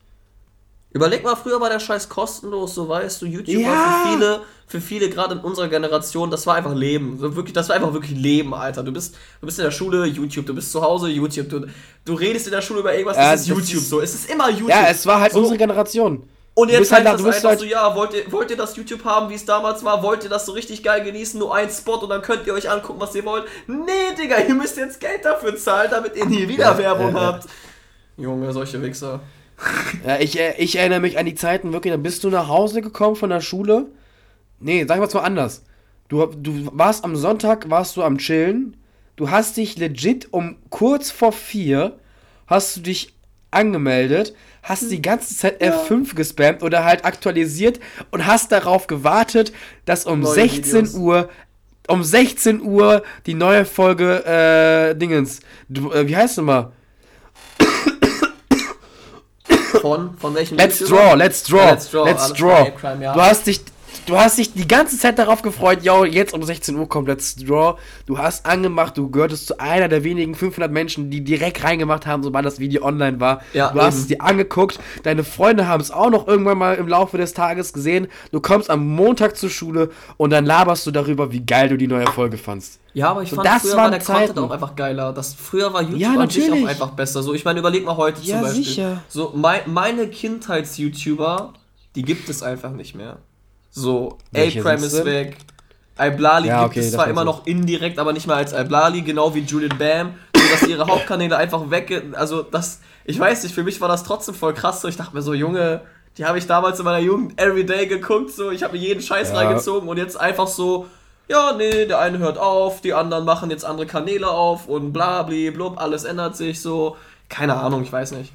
Überleg mal, früher war der Scheiß kostenlos, so weißt du, YouTube ja. war für viele, für viele gerade in unserer Generation, das war einfach Leben. So wirklich, das war einfach wirklich Leben, Alter. Du bist, du bist in der Schule, YouTube, du bist zu Hause, YouTube, du, du redest in der Schule über irgendwas, ja, das ist YouTube ist, so. Es ist immer YouTube. Ja, es war halt so. unsere Generation. Und jetzt halt, halt das einfach halt so, ja, wollt ihr, wollt ihr das YouTube haben, wie es damals war? Wollt ihr das so richtig geil genießen? Nur ein Spot und dann könnt ihr euch angucken, was ihr wollt. Nee, Digga, ihr müsst jetzt Geld dafür zahlen, damit ihr nie wieder Werbung habt. Junge, solche Wichser. Ja, ich, äh, ich erinnere mich an die Zeiten wirklich, dann bist du nach Hause gekommen von der Schule. Nee, sagen wir es mal anders. Du, du warst am Sonntag, warst du am Chillen. Du hast dich legit um kurz vor vier, hast du dich angemeldet, hast die ganze Zeit ja. F5 gespammt oder halt aktualisiert und hast darauf gewartet, dass um neue 16 Videos. Uhr um 16 Uhr die neue Folge äh, Dingens. Du, äh, wie heißt es mal? Von, von welchem Let's Draw, Let's Draw, Let's Draw, Let's Draw. Crime, ja. Du hast dich du hast dich die ganze Zeit darauf gefreut, yo, jetzt um 16 Uhr kommt Let's Draw. Du hast angemacht, du gehörtest zu einer der wenigen 500 Menschen, die direkt reingemacht haben, sobald das Video online war. Ja, du eben. hast es dir angeguckt, deine Freunde haben es auch noch irgendwann mal im Laufe des Tages gesehen. Du kommst am Montag zur Schule und dann laberst du darüber, wie geil du die neue Folge fandst. Ja, aber ich so, fand das früher war der Zeiten. Content auch einfach geiler. Das, früher war YouTube ja, an sich auch einfach besser. So, ich meine, überleg mal heute ja, zum Beispiel. Sicher. So, mein, meine Kindheits-YouTuber, die gibt es einfach nicht mehr. So, A-Prime ist weg. Iblali ja, gibt okay, es zwar immer noch indirekt, aber nicht mehr als Iblali, genau wie Julian Bam, so dass ihre Hauptkanäle einfach weg, also das, ich weiß nicht, für mich war das trotzdem voll krass, so ich dachte mir so, Junge, die habe ich damals in meiner Jugend everyday geguckt, so ich habe mir jeden Scheiß ja. reingezogen und jetzt einfach so, ja, nee, der eine hört auf, die anderen machen jetzt andere Kanäle auf und bla, blub, alles ändert sich so, keine Ahnung, ich weiß nicht.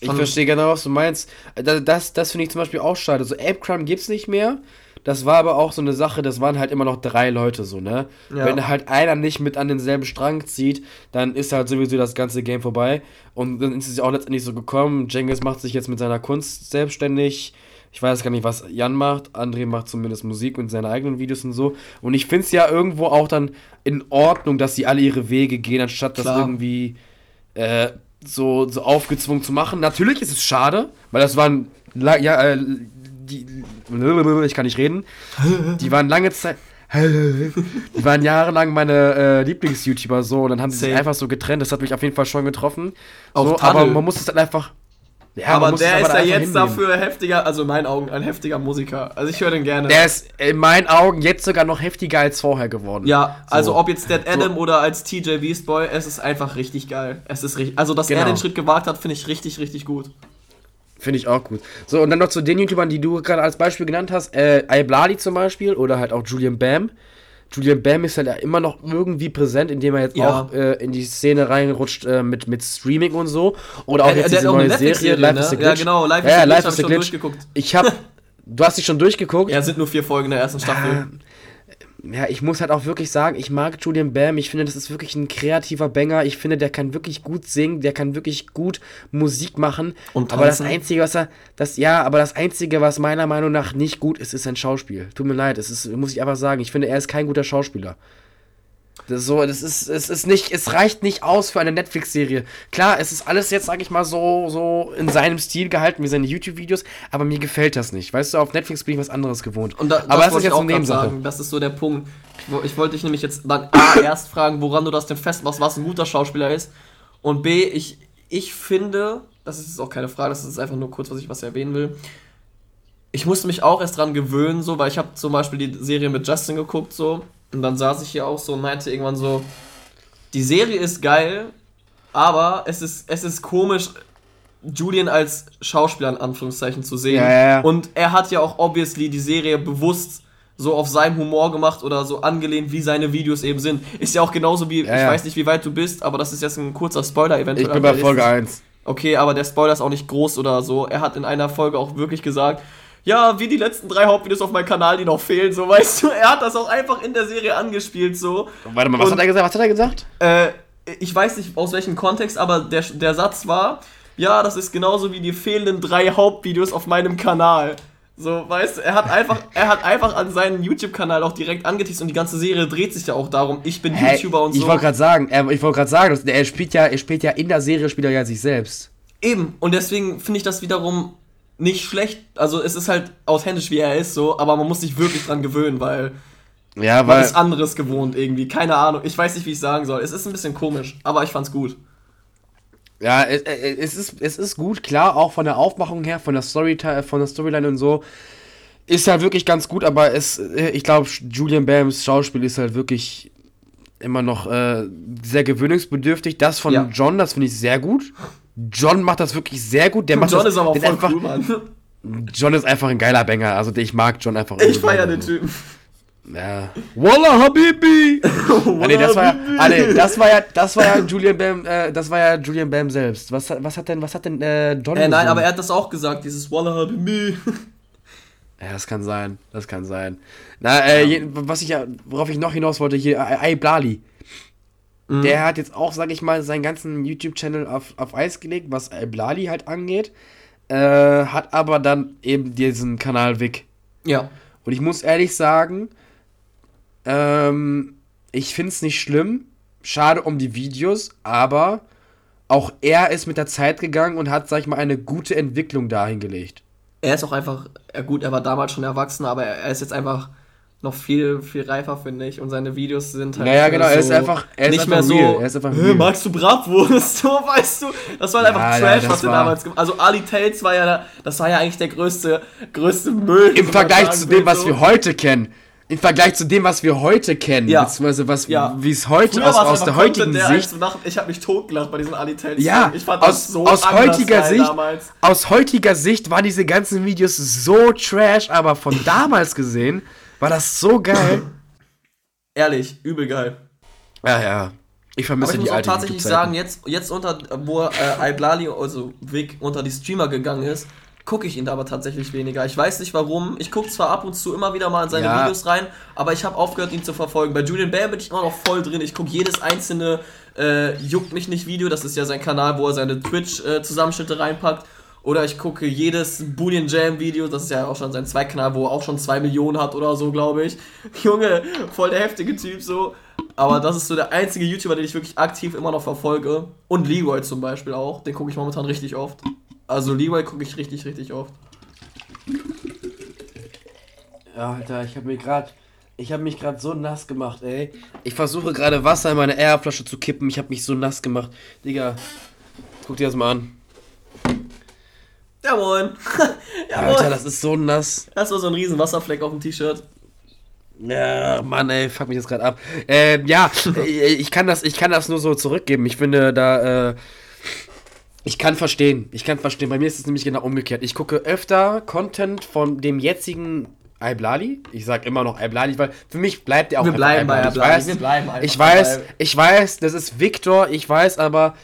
Ich verstehe genau, was du meinst. Das, das, das finde ich zum Beispiel auch schade. So Ape Crime gibt es nicht mehr. Das war aber auch so eine Sache, das waren halt immer noch drei Leute so, ne? Ja. Wenn halt einer nicht mit an denselben Strang zieht, dann ist halt sowieso das ganze Game vorbei. Und dann ist es ja auch letztendlich so gekommen. Jengis macht sich jetzt mit seiner Kunst selbstständig. Ich weiß gar nicht, was Jan macht. André macht zumindest Musik und seine eigenen Videos und so. Und ich finde es ja irgendwo auch dann in Ordnung, dass sie alle ihre Wege gehen, anstatt Klar. das irgendwie äh, so, so aufgezwungen zu machen. Natürlich ist es schade, weil das waren, ja, äh, die, ich kann nicht reden, die waren lange Zeit, die waren jahrelang meine äh, Lieblings-YouTuber so und dann haben sie sich einfach so getrennt. Das hat mich auf jeden Fall schon getroffen. So, aber man muss es dann einfach, ja, aber der ist ja jetzt hinnehmen. dafür heftiger, also in meinen Augen ein heftiger Musiker. Also ich höre den gerne. Der ist in meinen Augen jetzt sogar noch heftiger als vorher geworden. Ja, so. also ob jetzt Dead Adam so. oder als TJ Beastboy, es ist einfach richtig geil. Es ist richtig, also dass genau. er den Schritt gewagt hat, finde ich richtig, richtig gut. Finde ich auch gut. So, und dann noch zu den YouTubern, die du gerade als Beispiel genannt hast. Äh, Iblali zum Beispiel oder halt auch Julian Bam. Julian Bam ist halt ja immer noch irgendwie präsent, indem er jetzt ja. auch äh, in die Szene reinrutscht äh, mit, mit Streaming und so. Oder auch ja, jetzt diese neue Serie, Live ne? is the Glitch. Ja, genau, Live is ja, the Glitch, Live is the Glitch. Ich habe Du hast dich schon durchgeguckt? Ja, sind nur vier Folgen der ersten Staffel ja, ich muss halt auch wirklich sagen, ich mag Julian Bam. Ich finde, das ist wirklich ein kreativer Banger. Ich finde, der kann wirklich gut singen, der kann wirklich gut Musik machen. Und aber das Einzige, was er, das, ja, aber das Einzige, was meiner Meinung nach nicht gut ist, ist sein Schauspiel. Tut mir leid, es ist, muss ich einfach sagen. Ich finde, er ist kein guter Schauspieler. Das so, das ist, es ist nicht, es reicht nicht aus für eine Netflix-Serie. Klar, es ist alles jetzt, sag ich mal, so, so in seinem Stil gehalten wie seine YouTube-Videos, aber mir gefällt das nicht. Weißt du, auf Netflix bin ich was anderes gewohnt. Und da, aber das, das ist jetzt eine Nebensache. Sagen, das ist so der Punkt. Ich, ich wollte dich nämlich jetzt dann A, erst fragen, woran du das denn festmachst, was ein guter Schauspieler ist. Und B, ich, ich finde, das ist jetzt auch keine Frage, das ist einfach nur kurz, was ich was erwähnen will. Ich musste mich auch erst dran gewöhnen, so, weil ich habe zum Beispiel die Serie mit Justin geguckt, so und dann saß ich hier auch so und meinte irgendwann so, die Serie ist geil, Aber es ist, es ist komisch, Julian als Schauspieler in Anführungszeichen zu sehen. Ja, ja, ja. Und er hat ja auch obviously die Serie bewusst so auf seinen Humor gemacht oder so angelehnt, wie seine Videos eben sind. Ist ja auch genauso wie, ich weiß nicht, wie weit du bist, aber das ist jetzt ein kurzer Spoiler eventuell. Ich bin bei Folge ist- 1. Okay, aber der Spoiler ist auch nicht groß oder so. Er hat in einer Folge auch wirklich gesagt, ja, wie die letzten drei Hauptvideos auf meinem Kanal, die noch fehlen, so weißt du. Er hat das auch einfach in der Serie angespielt, so. Warte mal, was Und- hat er gesagt? Was hat er gesagt? Äh, ich weiß nicht aus welchem Kontext, aber der, der Satz war, ja, das ist genauso wie die fehlenden drei Hauptvideos auf meinem Kanal. So, weißt du, er hat einfach, er hat einfach an seinen YouTube-Kanal auch direkt angeteased und die ganze Serie dreht sich ja auch darum, ich bin Hä, YouTuber und ich so. wollte gerade sagen, er, ich wollte gerade sagen, er spielt ja, er spielt ja in der Serie spielt er ja sich selbst. Eben, und deswegen finde ich das wiederum nicht schlecht. Also es ist halt authentisch, wie er ist, so, aber man muss sich wirklich dran gewöhnen, weil Ja, man weil ist anderes gewohnt irgendwie. Keine Ahnung. Ich weiß nicht, wie ich sagen soll. Es ist ein bisschen komisch, aber ich fand's gut. ja, es, es ist es ist gut, klar, auch von der Aufmachung her, von der Story von der Storyline und so ist halt wirklich ganz gut, aber es äh, ich glaube Julian Bams Schauspiel ist halt wirklich immer noch äh, sehr gewöhnungsbedürftig. Das von Ja. John, das finde ich sehr gut. John macht das wirklich sehr gut. Der macht John das, ist aber voll einfach, cool, Mann. John ist einfach ein geiler Banger. Also ich mag John einfach. Ich irgendwie feier gerne. den Typen. Ja. Wallah Habibi! ah, nee, das war ja, ah, nee, das war ja, das war ja Julian Bam, äh, das war ja Julian Bam selbst. Was, hat- was hat denn, was hat denn äh, John Äh, nein, gesungen? aber er hat das auch gesagt, dieses Wallah Habibi. Ja, das kann sein, das kann sein. Na, äh, je, was ich ja, worauf ich noch hinaus wollte, hier, Ai Blali. Mhm. Der hat jetzt auch, sag ich mal, seinen ganzen YouTube-Channel auf, auf Eis gelegt, was Ai Blali halt angeht. Äh, hat aber dann eben diesen Kanal Vic. Ja. Und ich muss ehrlich sagen, ähm, ich finde es nicht schlimm. Schade um die Videos, aber auch er ist mit der Zeit gegangen und hat, sag ich mal, eine gute Entwicklung dahingelegt. Er ist auch einfach, ja gut, er war damals schon erwachsen, aber er ist jetzt einfach noch viel, viel reifer, finde ich. Und seine Videos sind halt. Naja, nicht genau, mehr er ist einfach- er ist nicht einfach mehr so. real, er ist einfach "Hä, real." magst du Bratwurst? So, weißt du? Das war halt Ja, einfach ja, Trash, das was er damals gemacht Also Ali Tales war ja, da- das war ja eigentlich der größte, größte Müll. Im Vergleich zu dem, was so. wir heute kennen. Im Vergleich zu dem, was wir heute kennen. Ja. Beziehungsweise was, Ja. wie es heute Früher aus, aus der heutigen der Sicht. nach- Ich habe mich totgelacht bei diesen Ali Tales. Ja, ich fand aus, das so aus heutiger Sicht, damals. aus heutiger Sicht waren diese ganzen Videos so trash, aber von damals gesehen war das so geil. Ehrlich, übel geil. ja, ja. Ich Aber vermisse ich muss die auch tatsächlich sagen, jetzt, jetzt unter, wo äh, Iblali, also Vic, unter die Streamer gegangen ist, gucke ich ihn aber tatsächlich weniger. Ich weiß nicht warum. Ich gucke zwar ab und zu immer wieder mal in seine Ja. Videos rein, aber ich habe aufgehört, ihn zu verfolgen. Bei Julian Bam bin ich immer noch voll drin. Ich gucke jedes einzelne äh, Juckt mich nicht Video. Das ist ja sein Kanal, wo er seine Twitch-Zusammenschnitte reinpackt. Oder ich gucke jedes Boolean Jam Video, das ist ja auch schon sein Zweitkanal, wo er auch schon 2 Millionen hat oder so, glaube ich. Junge, voll der heftige Typ so. Aber das ist so der einzige YouTuber, den ich wirklich aktiv immer noch verfolge. Und Leroy zum Beispiel auch, den gucke ich momentan richtig oft. Also Leroy gucke ich richtig, richtig oft. Ja, Alter, ich habe mir gerade ich habe mich gerade so nass gemacht, ey. Ich versuche gerade Wasser in meine Airflasche zu kippen. Ich habe mich so nass gemacht. Digga, guck dir das mal an. Ja moin. ja Alter, moin. das ist so nass. Das war so ein riesen Wasserfleck auf dem T-Shirt. Ja, Mann, ey, fuck mich jetzt gerade ab. Ähm, ja, ich kann das, ich kann das nur so zurückgeben. Ich finde da, äh, ich kann verstehen. Ich kann verstehen. Bei mir ist es nämlich genau umgekehrt. Ich gucke öfter Content von dem jetzigen Iblali. Ich sag immer noch Iblali, weil für mich bleibt er auch Wir bleiben bei Iblali. Ich weiß, Wir bleiben ich weiß, ich weiß, das ist Victor, ich weiß, aber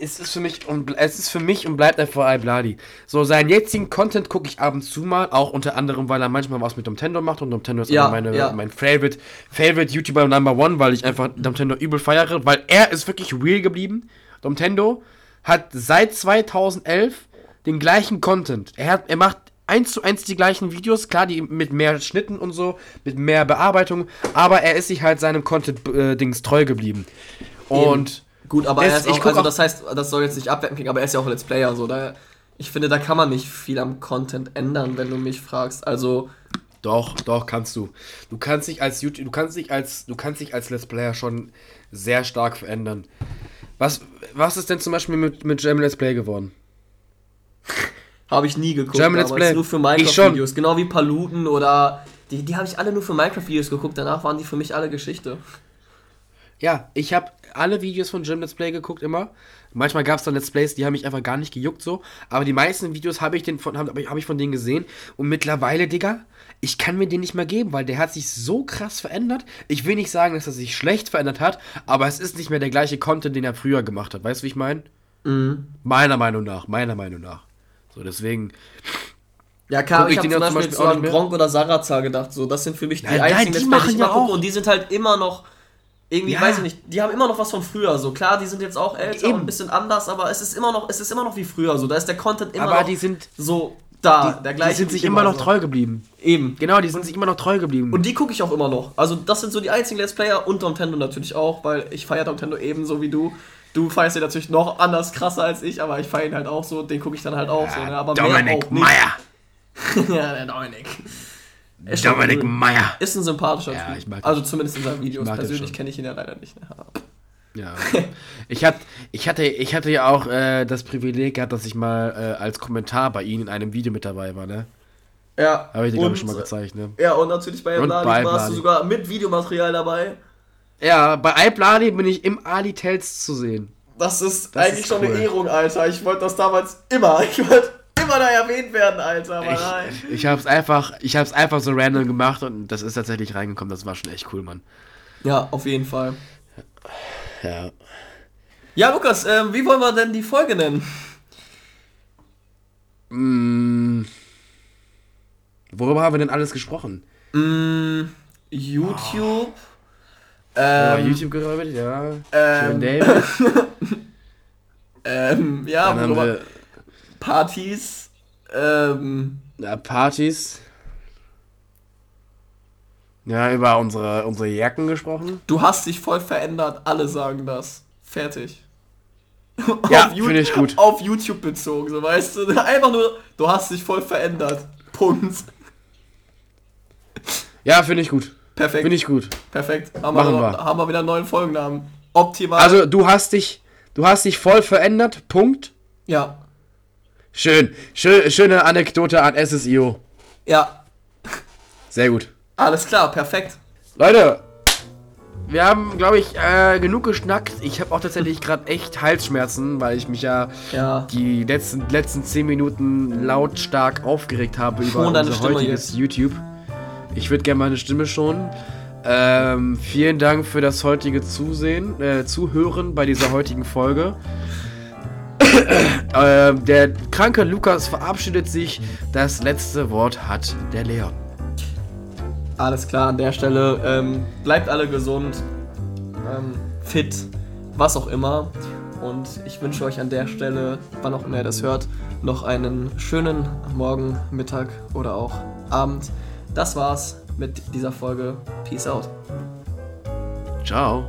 es ist für mich und es ist für mich und bleibt einfach Iblali. So seinen jetzigen Content gucke ich ab und zu mal, auch unter anderem, weil er manchmal was mit Nintendo macht und Nintendo ist Ja, meine, ja. mein Favorite, Favorite YouTuber Number One, weil ich einfach Nintendo übel feiere, weil er ist wirklich real geblieben. Nintendo hat seit 2011 den gleichen Content. Er hat, er macht eins zu eins die gleichen Videos, klar, die mit mehr Schnitten und so, mit mehr Bearbeitung, aber er ist sich halt seinem Content-Dings treu geblieben. Und Gut, aber Das- er ist auch, also das heißt, das soll jetzt nicht abwerten klingen, aber er ist ja auch Let's Player, so, da, ich finde, da kann man nicht viel am Content ändern, wenn du mich fragst, also, Doch, doch, kannst du. Du kannst dich als YouTube, du kannst dich als, du kannst dich als Let's Player schon sehr stark verändern. Was, was ist denn zum Beispiel mit, mit German Let's Play geworden? habe ich nie geguckt, German Let's damals, Play. nur für. Minecraft-Videos, genau wie Paluten oder, die, die habe ich alle nur für Minecraft-Videos geguckt, danach waren die für mich alle Geschichte. Ja, ich habe alle Videos von Jim Let's Play geguckt immer. Manchmal gab es dann Let's Plays, die haben mich einfach gar nicht gejuckt so. Aber die meisten Videos habe ich, den von, hab, hab ich von denen gesehen. Und mittlerweile, Digga, ich kann mir den nicht mehr geben, weil der hat sich so krass verändert. Ich will nicht sagen, dass er sich schlecht verändert hat, aber es ist nicht mehr der gleiche Content, den er früher gemacht hat. Weißt du, wie ich meine? Mhm. Meiner Meinung nach, meiner Meinung nach. So, deswegen. Ja, klar, ich ich habe zum Beispiel Beispiel so auch an. Gronk oder Sarazar gedacht. So, das sind für mich die Nein, nein, einzigen die Let's Plays, machen ich ja auch. Und die sind halt immer noch, irgendwie, Ja. weiß ich nicht, die haben immer noch was von früher. So, klar, die sind jetzt auch älter Eben. und ein bisschen anders, aber es ist immer noch, es ist immer noch wie früher. So, da ist der Content immer aber noch die sind, so da, die, der gleiche. die sind sich immer noch so. treu geblieben. Eben. Genau, die sind sich immer noch treu geblieben. Und die gucke ich auch immer noch. Also das sind so die einzigen Let's Player und Nintendo natürlich auch, weil ich feiere Nintendo ebenso wie du. Du feierst ihn natürlich noch anders krasser als ich, aber ich feiere ihn halt auch so. Den gucke ich dann halt auch so. Ne? Aber Dominik. Meyer. ja, der Dominik. Ist Dominik. Meyer. Ist ein sympathischer Ja, Typ. ich mag den also zumindest in seinen Videos. Persönlich kenne ich ihn ja leider nicht. Ne? Ja. Ich, hat, ich, hatte, ich hatte ja auch äh, das Privileg gehabt, dass ich mal äh, als Kommentar bei Ihnen in einem Video mit dabei war, ne? Ja. Habe ich dir, glaube ich, schon mal gezeigt, ne? Ja, und natürlich bei Bladi warst du Bladi. sogar mit Videomaterial dabei. Ja, bei iPlani bin ich im Ali Tells zu sehen. Das ist Das eigentlich ist schon cool. eine Ehrung, Alter. Ich wollte das damals immer. Ich wollte immer da erwähnt werden, Alter. Aber nein. Ich, ich hab's einfach, ich hab's einfach so random gemacht und das ist tatsächlich reingekommen. Das war schon echt cool, Mann. Ja, auf jeden Fall. Ja. Ja, Lukas, ähm, wie wollen wir denn die Folge nennen? Mm, worüber haben wir denn alles gesprochen? Mm, YouTube. Ja, Ähm, YouTube gearbeitet, ja. ähm, Schön David. ähm, ja, Dann haben worüber, wir Partys. Ähm, ja, Partys. Ja, über unsere, unsere Jacken gesprochen. du hast dich voll verändert. Alle sagen das. Fertig. Ja, finde ich gut. Auf YouTube bezogen, so weißt du. Einfach nur, du hast dich voll verändert. Punkt. Ja, finde ich gut. Perfekt. Finde ich gut. Perfekt. Haben Machen wir, wir. haben wir wieder einen neuen Folgennamen. Optimal. Also, du hast dich, du hast dich voll verändert. Punkt. ja. Schön. Schö schöne Anekdote an SSIO. Ja. Sehr gut. Alles klar. Perfekt. Leute, wir haben, glaube ich, äh, genug geschnackt. Ich habe auch tatsächlich gerade echt Halsschmerzen, weil ich mich ja Ja. die letzten, letzten 10 Minuten lautstark aufgeregt habe über Schon unser Stimme heutiges jetzt. YouTube. Ich würde gerne meine Stimme schonen. Ähm, vielen Dank für das heutige Zusehen, äh, Zuhören bei dieser heutigen Folge. ähm, der kranke Lukas verabschiedet sich. Das letzte Wort hat der Leon. Alles klar an der Stelle. Ähm, bleibt alle gesund, ähm, fit, was auch immer. Und ich wünsche euch an der Stelle, wann auch immer ihr das hört, noch einen schönen Morgen, Mittag oder auch Abend. Das war's mit dieser Folge. Peace out. Ciao.